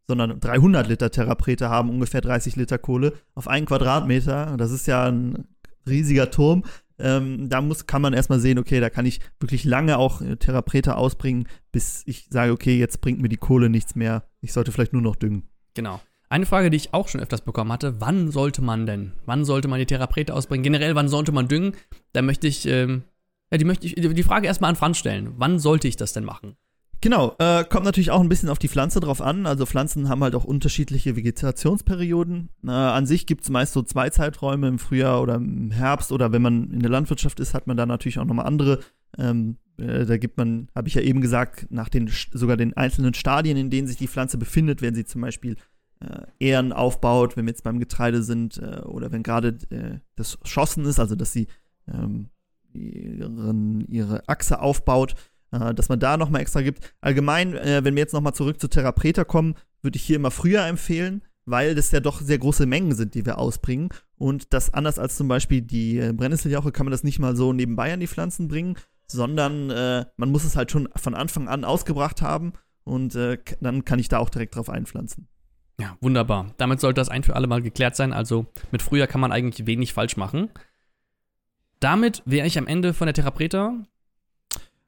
Speaker 2: sondern 300 Liter Therapreta haben ungefähr 30 Liter Kohle auf einen Quadratmeter. Das ist ja ein riesiger Turm. Ähm, da muss, kann man erstmal sehen, okay, da kann ich wirklich lange auch äh, Therapreta ausbringen, bis ich sage, okay, jetzt bringt mir die Kohle nichts mehr. Ich sollte vielleicht nur noch düngen.
Speaker 1: Genau. Eine Frage, die ich auch schon öfters bekommen hatte, wann sollte man denn? Wann sollte man die Theraprete ausbringen? Generell, wann sollte man düngen? Da möchte ich, ähm, ja, die möchte ich, die Frage erstmal an Franz stellen. Wann sollte ich das denn machen?
Speaker 2: Genau, äh, kommt natürlich auch ein bisschen auf die Pflanze drauf an. Also Pflanzen haben halt auch unterschiedliche Vegetationsperioden. Äh, an sich gibt es meist so zwei Zeiträume im Frühjahr oder im Herbst oder wenn man in der Landwirtschaft ist, hat man da natürlich auch nochmal andere. Ähm, äh, da gibt man, habe ich ja eben gesagt, nach den sogar den einzelnen Stadien, in denen sich die Pflanze befindet, wenn sie zum Beispiel Ähren aufbaut, wenn wir jetzt beim Getreide sind äh, oder wenn gerade äh, das Schossen ist, also dass sie ähm, ihren, ihre Achse aufbaut, äh, dass man da nochmal extra gibt. Allgemein, äh, wenn wir jetzt nochmal zurück zu Therapreta kommen, würde ich hier immer früher empfehlen, weil das ja doch sehr große Mengen sind, die wir ausbringen. Und das anders als zum Beispiel die äh, Brennnesseljauche kann man das nicht mal so nebenbei an die Pflanzen bringen, sondern äh, man muss es halt schon von Anfang an ausgebracht haben und äh, dann kann ich da auch direkt drauf einpflanzen.
Speaker 1: Ja, wunderbar. Damit sollte das ein für alle Mal geklärt sein. Also mit früher kann man eigentlich wenig falsch machen. Damit wäre ich am Ende von der Therapreta.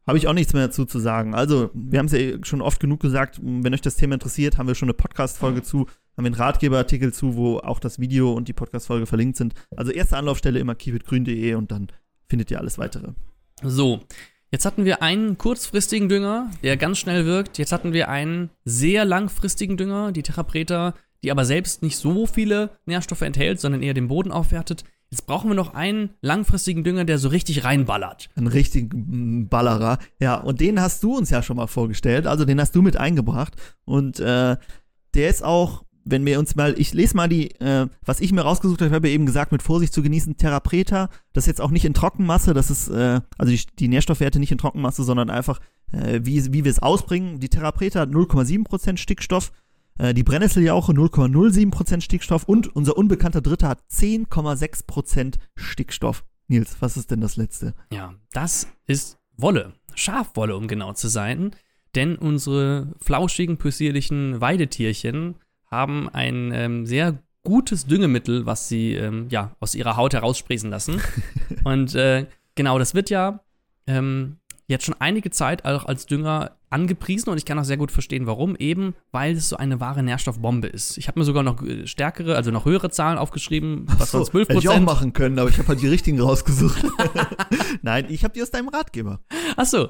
Speaker 2: Habe ich auch nichts mehr dazu zu sagen. Also, wir haben es ja schon oft genug gesagt. Wenn euch das Thema interessiert, haben wir schon eine Podcast-Folge zu, haben wir einen Ratgeberartikel zu, wo auch das Video und die Podcast-Folge verlinkt sind. Also, erste Anlaufstelle immer keepitgrün.de und dann findet ihr alles weitere.
Speaker 1: So, Jetzt hatten wir einen kurzfristigen Dünger, der ganz schnell wirkt. Jetzt hatten wir einen sehr langfristigen Dünger, die Therapreta, die aber selbst nicht so viele Nährstoffe enthält, sondern eher den Boden aufwertet. Jetzt brauchen wir noch einen langfristigen Dünger, der so richtig reinballert.
Speaker 2: Einen richtigen Ballerer. Ja, und den hast du uns ja schon mal vorgestellt. Also den hast du mit eingebracht. Und äh, der ist auch wenn wir uns mal, ich lese mal die, äh, was ich mir rausgesucht habe, ich habe eben gesagt, mit Vorsicht zu genießen, Therapreta, das ist jetzt auch nicht in Trockenmasse, das ist, äh, also die, die, Nährstoffwerte nicht in Trockenmasse, sondern einfach, äh, wie, wie wir es ausbringen. Die Therapreta hat 0,7% Stickstoff, äh, die Brennnesseljauche 0,07% Stickstoff und unser unbekannter Dritter hat 10,6% Stickstoff. Nils, was ist denn das letzte?
Speaker 1: Ja, das ist Wolle. Schafwolle, um genau zu sein. Denn unsere flauschigen, possierlichen Weidetierchen haben ein ähm, sehr gutes Düngemittel, was sie ähm, ja, aus ihrer Haut heraussprießen lassen. und äh, genau, das wird ja ähm, jetzt schon einige Zeit auch als Dünger angepriesen und ich kann auch sehr gut verstehen, warum. Eben, weil es so eine wahre Nährstoffbombe ist. Ich habe mir sogar noch äh, stärkere, also noch höhere Zahlen aufgeschrieben.
Speaker 2: Was so, 12 Hätte ich auch machen können, aber ich habe halt die richtigen rausgesucht. Nein, ich habe die aus deinem Ratgeber.
Speaker 1: Ach so.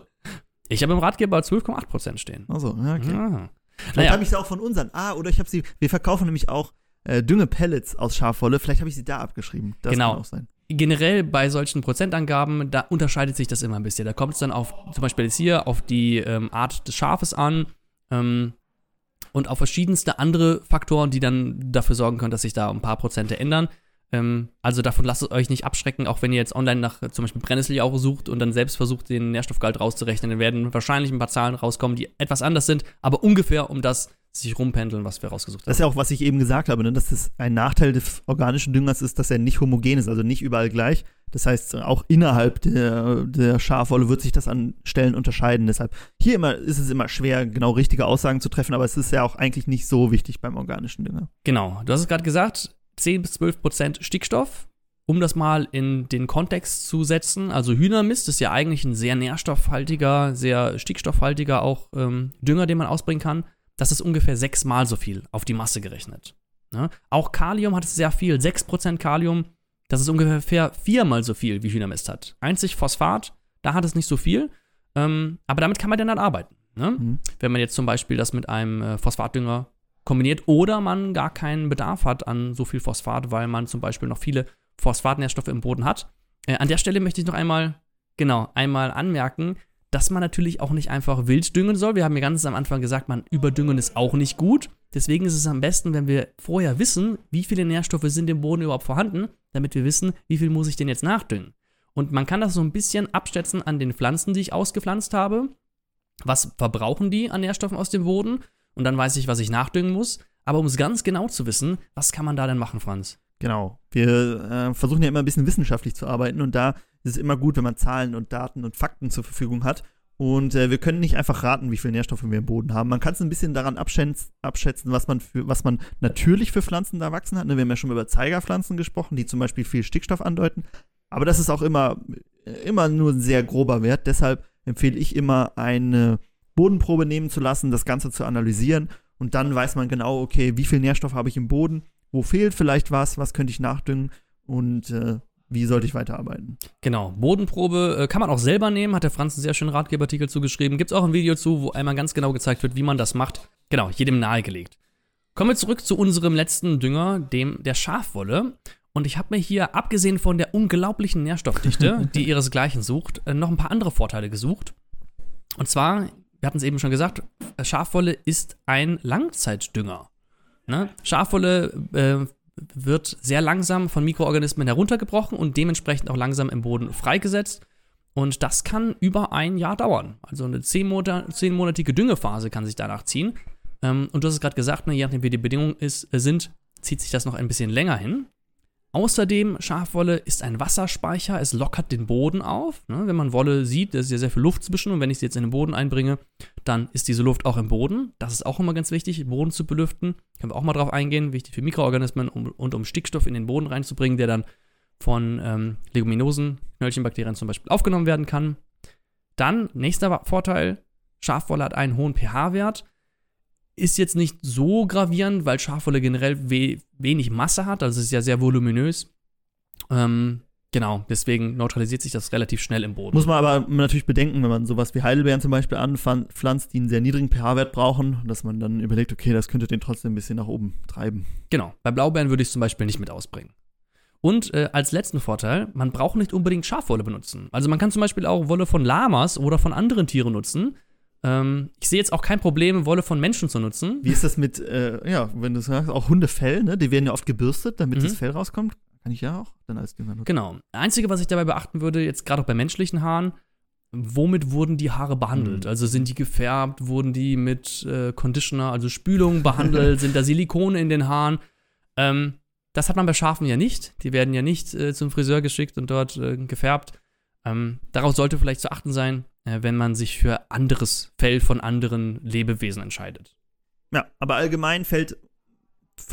Speaker 1: Ich habe im Ratgeber 12,8% stehen.
Speaker 2: Also, ja, okay. Ah. Vielleicht naja. habe ich sie auch von unseren. Ah, oder ich habe sie. Wir verkaufen nämlich auch äh, Düngepellets aus Schafwolle. Vielleicht habe ich sie da abgeschrieben.
Speaker 1: Das genau. kann auch sein. Generell bei solchen Prozentangaben, da unterscheidet sich das immer ein bisschen. Da kommt es dann auf, zum Beispiel jetzt hier, auf die ähm, Art des Schafes an ähm, und auf verschiedenste andere Faktoren, die dann dafür sorgen können, dass sich da ein paar Prozente ändern. Ähm, also davon lasst es euch nicht abschrecken, auch wenn ihr jetzt online nach zum Beispiel Brennnesseljauche sucht und dann selbst versucht, den Nährstoffgehalt rauszurechnen. Dann werden wahrscheinlich ein paar Zahlen rauskommen, die etwas anders sind, aber ungefähr um das sich rumpendeln, was wir rausgesucht haben.
Speaker 2: Das ist ja auch, was ich eben gesagt habe, ne? dass das ein Nachteil des organischen Düngers ist, dass er nicht homogen ist, also nicht überall gleich. Das heißt, auch innerhalb der, der Schafwolle wird sich das an Stellen unterscheiden. Deshalb, hier immer ist es immer schwer, genau richtige Aussagen zu treffen, aber es ist ja auch eigentlich nicht so wichtig beim organischen Dünger.
Speaker 1: Genau, du hast es gerade gesagt, 10 bis 12 Prozent Stickstoff. Um das mal in den Kontext zu setzen, also Hühnermist ist ja eigentlich ein sehr nährstoffhaltiger, sehr stickstoffhaltiger auch ähm, Dünger, den man ausbringen kann. Das ist ungefähr sechsmal so viel auf die Masse gerechnet. Ne? Auch Kalium hat es sehr viel, 6% Kalium, das ist ungefähr viermal so viel, wie Hühnermist hat. Einzig Phosphat, da hat es nicht so viel, ähm, aber damit kann man dann, dann arbeiten. Ne? Mhm. Wenn man jetzt zum Beispiel das mit einem äh, Phosphatdünger kombiniert oder man gar keinen Bedarf hat an so viel Phosphat, weil man zum Beispiel noch viele Phosphatnährstoffe im Boden hat. Äh, an der Stelle möchte ich noch einmal, genau, einmal anmerken, dass man natürlich auch nicht einfach wild düngen soll. Wir haben ja ganz am Anfang gesagt, man überdüngen ist auch nicht gut. Deswegen ist es am besten, wenn wir vorher wissen, wie viele Nährstoffe sind im Boden überhaupt vorhanden, damit wir wissen, wie viel muss ich denn jetzt nachdüngen. Und man kann das so ein bisschen abschätzen an den Pflanzen, die ich ausgepflanzt habe. Was verbrauchen die an Nährstoffen aus dem Boden? Und dann weiß ich, was ich nachdüngen muss. Aber um es ganz genau zu wissen, was kann man da denn machen, Franz?
Speaker 2: Genau. Wir äh, versuchen ja immer ein bisschen wissenschaftlich zu arbeiten und da ist es immer gut, wenn man Zahlen und Daten und Fakten zur Verfügung hat. Und äh, wir können nicht einfach raten, wie viele Nährstoffe wir im Boden haben. Man kann es ein bisschen daran abschätzen, abschätzen, was man, für, was man natürlich für Pflanzen da wachsen hat. Ne, wir haben ja schon über Zeigerpflanzen gesprochen, die zum Beispiel viel Stickstoff andeuten. Aber das ist auch immer, immer nur ein sehr grober Wert. Deshalb empfehle ich immer, eine Bodenprobe nehmen zu lassen, das Ganze zu analysieren. Und dann weiß man genau, okay, wie viel Nährstoff habe ich im Boden, wo fehlt vielleicht was, was könnte ich nachdüngen und äh, wie sollte ich weiterarbeiten?
Speaker 1: Genau, Bodenprobe äh, kann man auch selber nehmen, hat der Franz einen sehr schönen Ratgeberartikel zugeschrieben. Gibt es auch ein Video zu, wo einmal ganz genau gezeigt wird, wie man das macht. Genau, jedem nahegelegt. Kommen wir zurück zu unserem letzten Dünger, dem der Schafwolle. Und ich habe mir hier, abgesehen von der unglaublichen Nährstoffdichte, die ihresgleichen sucht, äh, noch ein paar andere Vorteile gesucht. Und zwar, wir hatten es eben schon gesagt, Schafwolle ist ein Langzeitdünger. Ne? Schafwolle äh, wird sehr langsam von Mikroorganismen heruntergebrochen und dementsprechend auch langsam im Boden freigesetzt. Und das kann über ein Jahr dauern. Also eine zehnmonatige Düngephase kann sich danach ziehen. Ähm, und du hast es gerade gesagt, ne, je nachdem wie die Bedingungen ist, äh, sind, zieht sich das noch ein bisschen länger hin. Außerdem, Schafwolle ist ein Wasserspeicher, es lockert den Boden auf. Ne? Wenn man Wolle sieht, da ist ja sehr viel Luft zwischen und wenn ich sie jetzt in den Boden einbringe, dann ist diese Luft auch im Boden. Das ist auch immer ganz wichtig, den Boden zu belüften. Können wir auch mal drauf eingehen, wichtig für Mikroorganismen und um Stickstoff in den Boden reinzubringen, der dann von ähm, Leguminosen, Knöllchenbakterien zum Beispiel aufgenommen werden kann. Dann, nächster Vorteil, Schafwolle hat einen hohen pH-Wert ist jetzt nicht so gravierend, weil Schafwolle generell we wenig Masse hat, also es ist ja sehr voluminös. Ähm, genau, deswegen neutralisiert sich das relativ schnell im Boden.
Speaker 2: Muss man aber natürlich bedenken, wenn man sowas wie Heidelbeeren zum Beispiel anpflanzt, die einen sehr niedrigen pH-Wert brauchen, dass man dann überlegt, okay, das könnte den trotzdem ein bisschen nach oben treiben.
Speaker 1: Genau, bei Blaubeeren würde ich es zum Beispiel nicht mit ausbringen. Und äh, als letzten Vorteil, man braucht nicht unbedingt Schafwolle benutzen. Also man kann zum Beispiel auch Wolle von Lamas oder von anderen Tieren nutzen. Ähm, ich sehe jetzt auch kein Problem, Wolle von Menschen zu nutzen.
Speaker 2: Wie ist das mit, äh, ja, wenn du sagst, auch Hundefell, ne? Die werden ja oft gebürstet, damit mhm. das Fell rauskommt. Kann ich ja auch dann als Dünger nutzen.
Speaker 1: Genau. Einzige, was ich dabei beachten würde, jetzt gerade auch bei menschlichen Haaren, womit wurden die Haare behandelt? Mhm. Also sind die gefärbt, wurden die mit äh, Conditioner, also Spülung behandelt, sind da Silikone in den Haaren? Ähm, das hat man bei Schafen ja nicht. Die werden ja nicht äh, zum Friseur geschickt und dort äh, gefärbt. Ähm, darauf sollte vielleicht zu achten sein, wenn man sich für anderes Fell von anderen Lebewesen entscheidet.
Speaker 2: Ja, aber allgemein fällt,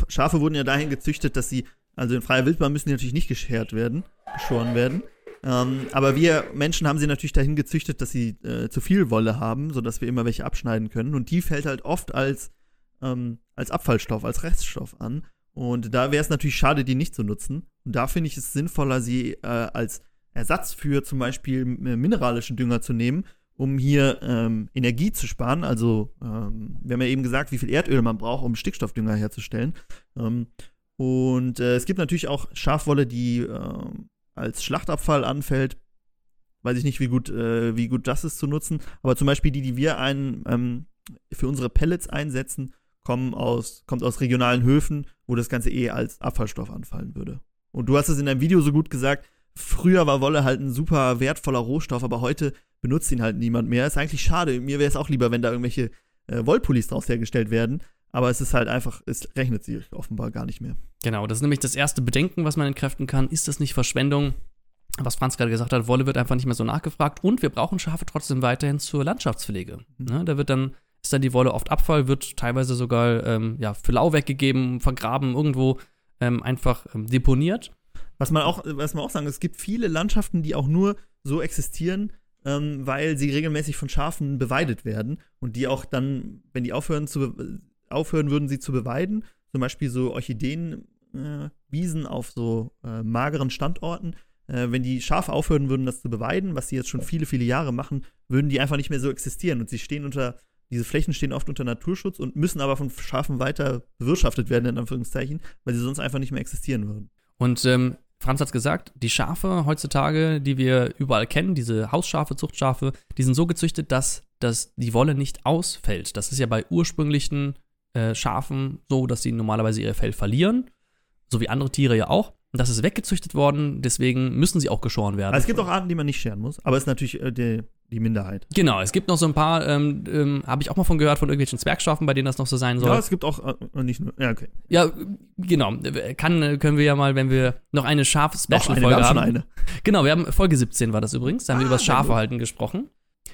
Speaker 2: Schafe wurden ja dahin gezüchtet, dass sie, also in freier Wildbahn müssen die natürlich nicht geschert werden, geschoren werden. Ähm, aber wir Menschen haben sie natürlich dahin gezüchtet, dass sie äh, zu viel Wolle haben, sodass wir immer welche abschneiden können. Und die fällt halt oft als, ähm, als Abfallstoff, als Reststoff an. Und da wäre es natürlich schade, die nicht zu nutzen. Und da finde ich es sinnvoller, sie äh, als Ersatz für zum Beispiel äh, mineralischen Dünger zu nehmen, um hier ähm, Energie zu sparen. Also, ähm, wir haben ja eben gesagt, wie viel Erdöl man braucht, um Stickstoffdünger herzustellen. Ähm, und äh, es gibt natürlich auch Schafwolle, die äh, als Schlachtabfall anfällt. Weiß ich nicht, wie gut, äh, wie gut das ist zu nutzen. Aber zum Beispiel die, die wir ein, ähm, für unsere Pellets einsetzen, kommen aus, kommt aus regionalen Höfen, wo das Ganze eh als Abfallstoff anfallen würde. Und du hast es in deinem Video so gut gesagt, früher war Wolle halt ein super wertvoller Rohstoff, aber heute benutzt ihn halt niemand mehr. Ist eigentlich schade. Mir wäre es auch lieber, wenn da irgendwelche äh, Wollpullis draus hergestellt werden. Aber es ist halt einfach, es rechnet sich offenbar gar nicht mehr.
Speaker 1: Genau, das ist nämlich das erste Bedenken, was man entkräften kann. Ist das nicht Verschwendung? Was Franz gerade gesagt hat, Wolle wird einfach nicht mehr so nachgefragt und wir brauchen Schafe trotzdem weiterhin zur Landschaftspflege. Mhm. Ne? Da wird dann, ist dann die Wolle oft Abfall, wird teilweise sogar ähm, ja, für lau weggegeben, vergraben, irgendwo ähm, einfach ähm, deponiert.
Speaker 2: Was man auch, was man auch sagen, es gibt viele Landschaften, die auch nur so existieren, ähm, weil sie regelmäßig von Schafen beweidet werden und die auch dann, wenn die aufhören zu aufhören würden, sie zu beweiden, zum Beispiel so Orchideenwiesen äh, auf so äh, mageren Standorten, äh, wenn die Schafe aufhören würden, das zu beweiden, was sie jetzt schon viele, viele Jahre machen, würden die einfach nicht mehr so existieren und sie stehen unter diese Flächen stehen oft unter Naturschutz und müssen aber von Schafen weiter bewirtschaftet werden, in Anführungszeichen, weil sie sonst einfach nicht mehr existieren würden.
Speaker 1: Und ähm, Franz hat gesagt, die Schafe heutzutage, die wir überall kennen, diese Hausschafe, Zuchtschafe, die sind so gezüchtet, dass, dass die Wolle nicht ausfällt. Das ist ja bei ursprünglichen äh, Schafen so, dass sie normalerweise ihr Fell verlieren, so wie andere Tiere ja auch. Und das ist weggezüchtet worden, deswegen müssen sie auch geschoren werden.
Speaker 2: Also es gibt auch Arten, die man nicht scheren muss, aber es ist natürlich äh, die, die Minderheit.
Speaker 1: Genau, es gibt noch so ein paar, ähm, ähm, habe ich auch mal von gehört, von irgendwelchen Zwergschafen, bei denen das noch so sein soll.
Speaker 2: Ja, es gibt auch äh, nicht nur. Ja, okay.
Speaker 1: Ja, genau. Kann, können wir ja mal, wenn wir noch eine Schaf-Special-Folge
Speaker 2: wir haben eine.
Speaker 1: Genau, wir haben Folge 17 war das übrigens. Da haben wir
Speaker 2: Ah,
Speaker 1: über das. Schafehalten gesprochen.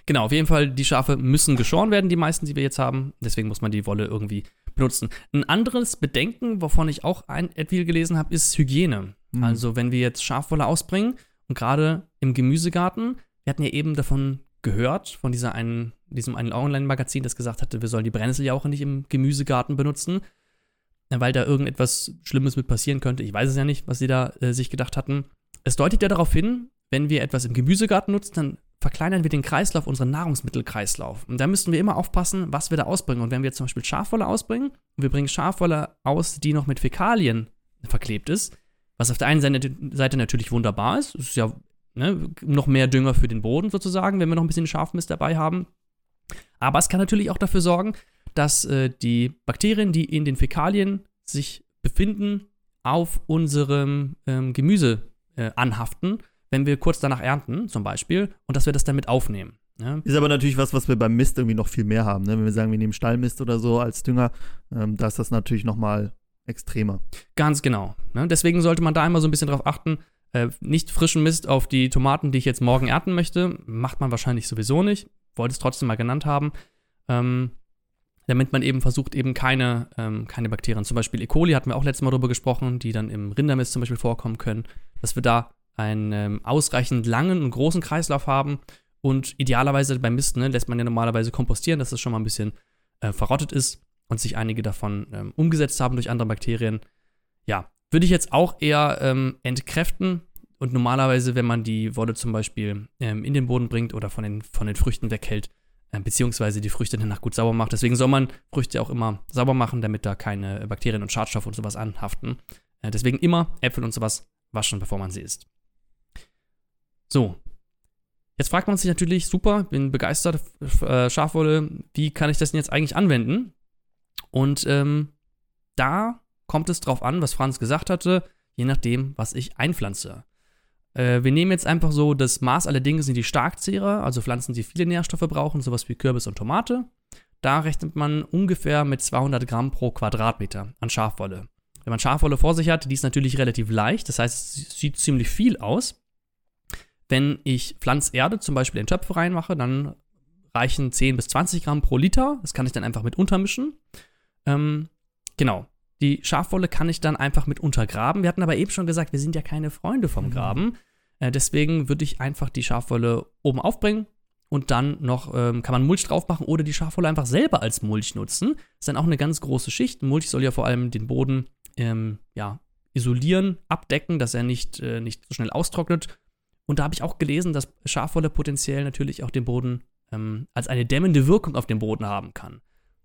Speaker 1: Genau, auf jeden Fall, die Schafe müssen geschoren werden, die meisten, die wir jetzt haben. Deswegen muss man die Wolle irgendwie benutzen. Ein anderes Bedenken, wovon ich auch ein viel gelesen habe, ist Hygiene.
Speaker 2: Mhm.
Speaker 1: Also, wenn wir jetzt Schafwolle ausbringen und gerade im Gemüsegarten, wir hatten ja eben davon gehört, von dieser einen, diesem einen Online-Magazin, das gesagt hatte, wir sollen die Brennnessel nicht im Gemüsegarten benutzen, äh, weil da irgendetwas Schlimmes mit passieren könnte. Ich weiß es ja nicht, was sie da äh, sich gedacht hatten. Es deutet ja darauf hin, wenn wir etwas im Gemüsegarten nutzen, dann verkleinern wir den Kreislauf, unseren Nahrungsmittelkreislauf. Und da müssten wir immer aufpassen, was wir da ausbringen. Und wenn wir zum Beispiel Schafwolle ausbringen und wir bringen Schafwolle aus, die noch mit Fäkalien verklebt ist, was auf der einen Seite, Seite natürlich wunderbar ist, es ist ja ne, noch mehr Dünger für den Boden sozusagen, wenn wir noch ein bisschen Schafmist dabei haben. Aber es kann natürlich auch dafür sorgen, dass äh, die Bakterien, die in den Fäkalien sich befinden, auf unserem ähm, Gemüse äh, anhaften, wenn wir kurz danach ernten, zum Beispiel, und dass wir das damit aufnehmen. Ja?
Speaker 2: Ist aber natürlich was, was wir beim Mist irgendwie noch viel mehr haben. Ne? Wenn wir sagen, wir nehmen Stallmist oder so als Dünger, ähm, da ist das natürlich noch mal extremer.
Speaker 1: Ganz genau. Ne? Deswegen sollte man da immer so ein bisschen drauf achten. Äh, nicht frischen Mist auf die Tomaten, die ich jetzt morgen ernten möchte. Macht man wahrscheinlich sowieso nicht. Wollte es trotzdem mal genannt haben. Ähm, damit man eben versucht, eben keine, ähm, keine Bakterien, zum Beispiel E. coli hatten wir auch letztes Mal drüber gesprochen, die dann im Rindermist zum Beispiel vorkommen können, dass wir da einen ähm, ausreichend langen und großen Kreislauf haben und idealerweise beim Mist ne, lässt man ja normalerweise kompostieren, dass das schon mal ein bisschen äh, verrottet ist und sich einige davon ähm, umgesetzt haben durch andere Bakterien. Ja, würde ich jetzt auch eher ähm, entkräften und normalerweise, wenn man die Wolle zum Beispiel ähm, in den Boden bringt oder von den, von den Früchten weghält, äh, beziehungsweise die Früchte danach gut sauber macht. Deswegen soll man Früchte auch immer sauber machen, damit da keine Bakterien und Schadstoffe und sowas anhaften. Äh, deswegen immer Äpfel und sowas waschen, bevor man sie isst. So. Jetzt fragt man sich natürlich, super, bin begeistert, äh, Schafwolle, wie kann ich das denn jetzt eigentlich anwenden? Und ähm, da kommt es drauf an, was Franz gesagt hatte, je nachdem, was ich einpflanze. Äh, wir nehmen jetzt einfach so das Maß aller Dinge sind die Starkzehrer, also Pflanzen, die viele Nährstoffe brauchen, sowas wie Kürbis und Tomate. Da rechnet man ungefähr mit 200 Gramm pro Quadratmeter an Schafwolle. Wenn man Schafwolle vor sich hat, die ist natürlich relativ leicht, das heißt, es sieht ziemlich viel aus. Wenn ich Pflanzerde zum Beispiel in Töpfe reinmache, dann reichen 10 bis 20 Gramm pro Liter. Das kann ich dann einfach mit untermischen. Ähm, genau. Die Schafwolle kann ich dann einfach mit untergraben. Wir hatten aber eben schon gesagt, wir sind ja keine Freunde vom
Speaker 2: Mhm.
Speaker 1: Graben. Äh, deswegen würde ich einfach die Schafwolle oben aufbringen und dann noch ähm, kann man Mulch drauf machen oder die Schafwolle einfach selber als Mulch nutzen. ist dann auch eine ganz große Schicht. Mulch soll ja vor allem den Boden ähm, ja, isolieren, abdecken, dass er nicht, äh, nicht so schnell austrocknet. Und da habe ich auch gelesen, dass Schafwolle potenziell natürlich auch den Boden ähm, als eine dämmende Wirkung auf den Boden haben kann.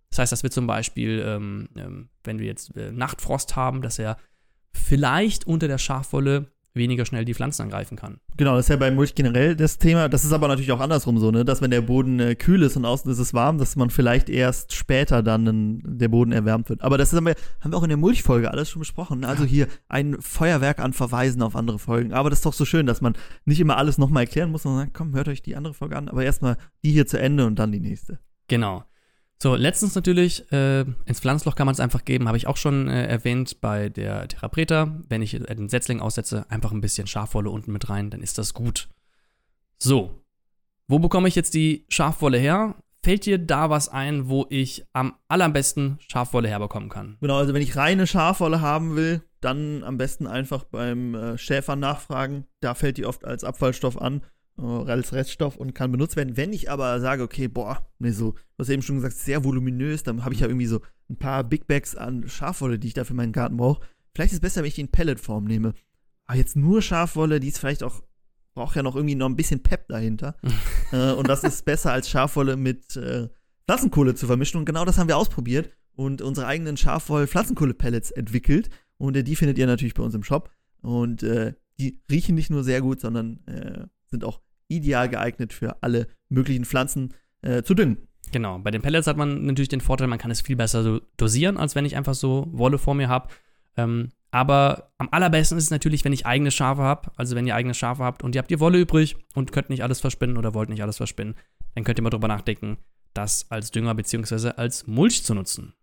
Speaker 1: Das heißt, dass wir zum Beispiel, ähm, ähm, wenn wir jetzt äh, Nachtfrost haben, dass er vielleicht unter der Schafwolle weniger schnell die Pflanzen angreifen kann.
Speaker 2: Genau, das ist ja bei Mulch generell das Thema. Das ist aber natürlich auch andersrum so, ne? dass wenn der Boden äh, kühl ist und außen ist es warm, dass man vielleicht erst später dann ähm, der Boden erwärmt wird. Aber das haben wir, haben wir auch in der Mulchfolge alles schon besprochen. Also hier ein Feuerwerk an Verweisen auf andere Folgen. Aber das ist doch so schön, dass man nicht immer alles nochmal erklären muss, sondern sagt, komm, hört euch die andere Folge an, aber erstmal die hier zu Ende und dann die nächste.
Speaker 1: Genau. So, letztens natürlich, äh, ins Pflanzloch kann man es einfach geben, habe ich auch schon äh, erwähnt bei der Therapreta. Wenn ich äh, den Setzling aussetze, einfach ein bisschen Schafwolle unten mit rein, dann ist das gut. So, wo bekomme ich jetzt die Schafwolle her? Fällt dir da was ein, wo ich am allerbesten Schafwolle herbekommen kann?
Speaker 2: Genau, also wenn ich reine Schafwolle haben will, dann am besten einfach beim äh, Schäfer nachfragen. Da fällt die oft als Abfallstoff an, äh, als Reststoff und kann benutzt werden. Wenn ich aber sage, okay, boah, nee, so, du hast eben schon gesagt, sehr voluminös, dann habe ich ja irgendwie so ein paar Big Bags an Schafwolle, die ich da für meinen Garten brauche. Vielleicht ist es besser, wenn ich die in Pelletform nehme. Aber jetzt nur Schafwolle, die ist vielleicht auch, braucht ja noch irgendwie noch ein bisschen Pep dahinter. äh, und das ist besser als Schafwolle mit äh, Pflanzenkohle zu vermischen. Und genau das haben wir ausprobiert und unsere eigenen Schafwoll-Pflanzenkohle-Pellets entwickelt. Und äh, die findet ihr natürlich bei uns im Shop. Und äh, die riechen nicht nur sehr gut, sondern äh, sind auch ideal geeignet für alle möglichen Pflanzen äh, zu düngen.
Speaker 1: Genau, bei den Pellets hat man natürlich den Vorteil, man kann es viel besser so dosieren, als wenn ich einfach so Wolle vor mir habe. Ähm, aber am allerbesten ist es natürlich, wenn ich eigene Schafe habe. Also wenn ihr eigene Schafe habt und ihr habt ihr Wolle übrig und könnt nicht alles verspinnen oder wollt nicht alles verspinnen, dann könnt ihr mal drüber nachdenken, das als Dünger bzw. als Mulch zu nutzen.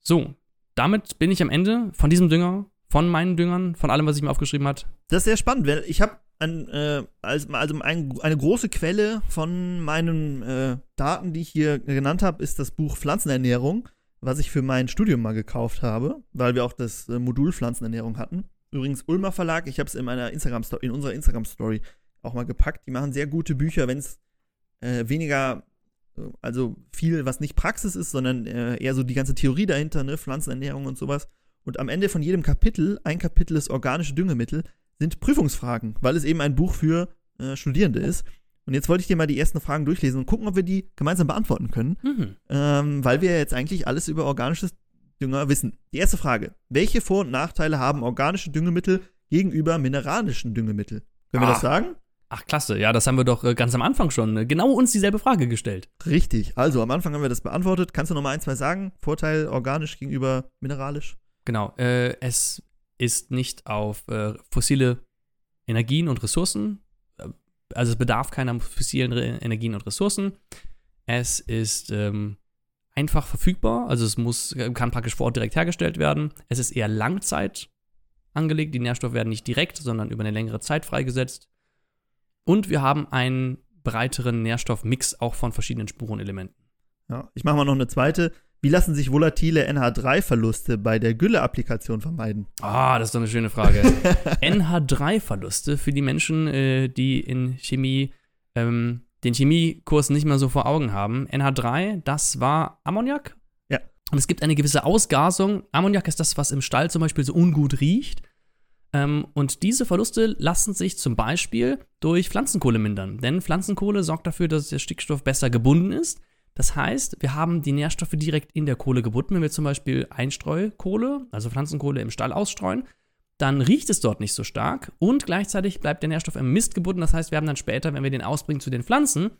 Speaker 1: So, damit bin ich am Ende von diesem Dünger, von meinen Düngern, von allem, was ich mir aufgeschrieben habe.
Speaker 2: Das ist sehr spannend, weil ich habe ein, äh, also, also ein, eine große Quelle von meinen äh, Daten, die ich hier genannt habe, ist das Buch Pflanzenernährung, was ich für mein Studium mal gekauft habe, weil wir auch das äh, Modul Pflanzenernährung hatten. Übrigens Ulmer Verlag, ich habe es in meiner Instagram in unserer Instagram Story auch mal gepackt. Die machen sehr gute Bücher, wenn es äh, weniger äh, also viel, was nicht Praxis ist, sondern äh, eher so die ganze Theorie dahinter, ne, Pflanzenernährung und sowas. Und am Ende von jedem Kapitel, ein Kapitel ist organische Düngemittel, sind Prüfungsfragen, weil es eben ein Buch für äh, Studierende ist. Und jetzt wollte ich dir mal die ersten Fragen durchlesen und gucken, ob wir die gemeinsam beantworten können,
Speaker 1: Mhm.
Speaker 2: ähm, weil wir jetzt eigentlich alles über organisches Dünger wissen. Die erste Frage: Welche Vor- und Nachteile haben organische Düngemittel gegenüber mineralischen Düngemitteln? Können wir
Speaker 1: Ah.
Speaker 2: das sagen?
Speaker 1: Ach, klasse. Ja, das haben wir doch äh, ganz am Anfang schon äh, genau uns dieselbe Frage gestellt.
Speaker 2: Richtig. Also am Anfang haben wir das beantwortet. Kannst du noch mal ein, zwei sagen? Vorteil organisch gegenüber mineralisch?
Speaker 1: Genau. Äh, es ist nicht auf äh, fossile Energien und Ressourcen. äh, Also es bedarf keiner fossilen Energien und Ressourcen. Es ist ähm, einfach verfügbar. Also es muss, kann praktisch vor Ort direkt hergestellt werden. Es ist eher Langzeit angelegt. Die Nährstoffe werden nicht direkt, sondern über eine längere Zeit freigesetzt. Und wir haben einen breiteren Nährstoffmix auch von verschiedenen Spurenelementen.
Speaker 2: Ja. Ich mache mal noch eine zweite. Wie lassen sich volatile NH3-Verluste bei der Gülle-Applikation vermeiden?
Speaker 1: Ah, das ist doch eine schöne Frage. NH3-Verluste für die Menschen, äh, die in Chemie ähm, den Chemiekurs nicht mehr so vor Augen haben. NH3, das war Ammoniak.
Speaker 2: Ja.
Speaker 1: Und es gibt eine gewisse Ausgasung. Ammoniak ist das, was im Stall zum Beispiel so ungut riecht. Ähm, und diese Verluste lassen sich zum Beispiel durch Pflanzenkohle mindern. Denn Pflanzenkohle sorgt dafür, dass der Stickstoff besser gebunden ist. Das heißt, wir haben die Nährstoffe direkt in der Kohle gebunden. Wenn wir zum Beispiel Einstreukohle, also Pflanzenkohle im Stall ausstreuen, dann riecht es dort nicht so stark und gleichzeitig bleibt der Nährstoff im Mist gebunden. Das heißt, wir haben dann später, wenn wir den ausbringen zu den Pflanzen,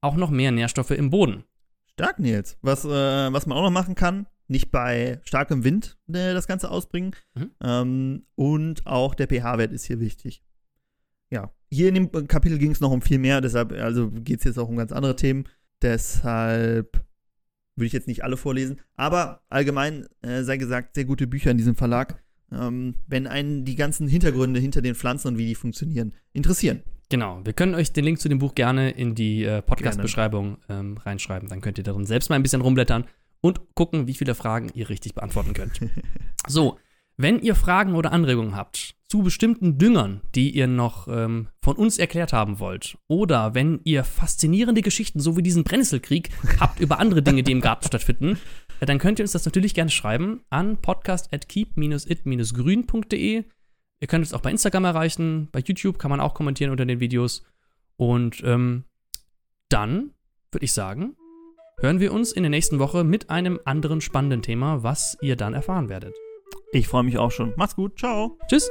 Speaker 1: auch noch mehr Nährstoffe im Boden.
Speaker 2: Stark, Nils. Was, äh, was man auch noch machen kann, nicht bei starkem Wind äh, das Ganze ausbringen.
Speaker 1: Mhm.
Speaker 2: Ähm, und auch der pH-Wert ist hier wichtig. Ja, hier in dem Kapitel ging es noch um viel mehr, deshalb, also geht es jetzt auch um ganz andere Themen. Deshalb würde ich jetzt nicht alle vorlesen. Aber allgemein äh, sei gesagt, sehr gute Bücher in diesem Verlag. Ähm, wenn einen die ganzen Hintergründe hinter den Pflanzen und wie die funktionieren interessieren.
Speaker 1: Genau, wir können euch den Link zu dem Buch gerne in die äh, Podcast-Beschreibung ähm, reinschreiben. Dann könnt ihr darin selbst mal ein bisschen rumblättern und gucken, wie viele Fragen ihr richtig beantworten könnt. so, wenn ihr Fragen oder Anregungen habt zu bestimmten Düngern, die ihr noch ähm, von uns erklärt haben wollt, oder wenn ihr faszinierende Geschichten, so wie diesen Brennnesselkrieg, habt über andere Dinge, die im Garten stattfinden, dann könnt ihr uns das natürlich gerne schreiben an podcast.keep-it-grün.de. Ihr könnt uns auch bei Instagram erreichen, bei YouTube kann man auch kommentieren unter den Videos. Und ähm, dann würde ich sagen, hören wir uns in der nächsten Woche mit einem anderen spannenden Thema, was ihr dann erfahren werdet.
Speaker 2: Ich freue mich auch schon. Macht's gut. Ciao.
Speaker 1: Tschüss!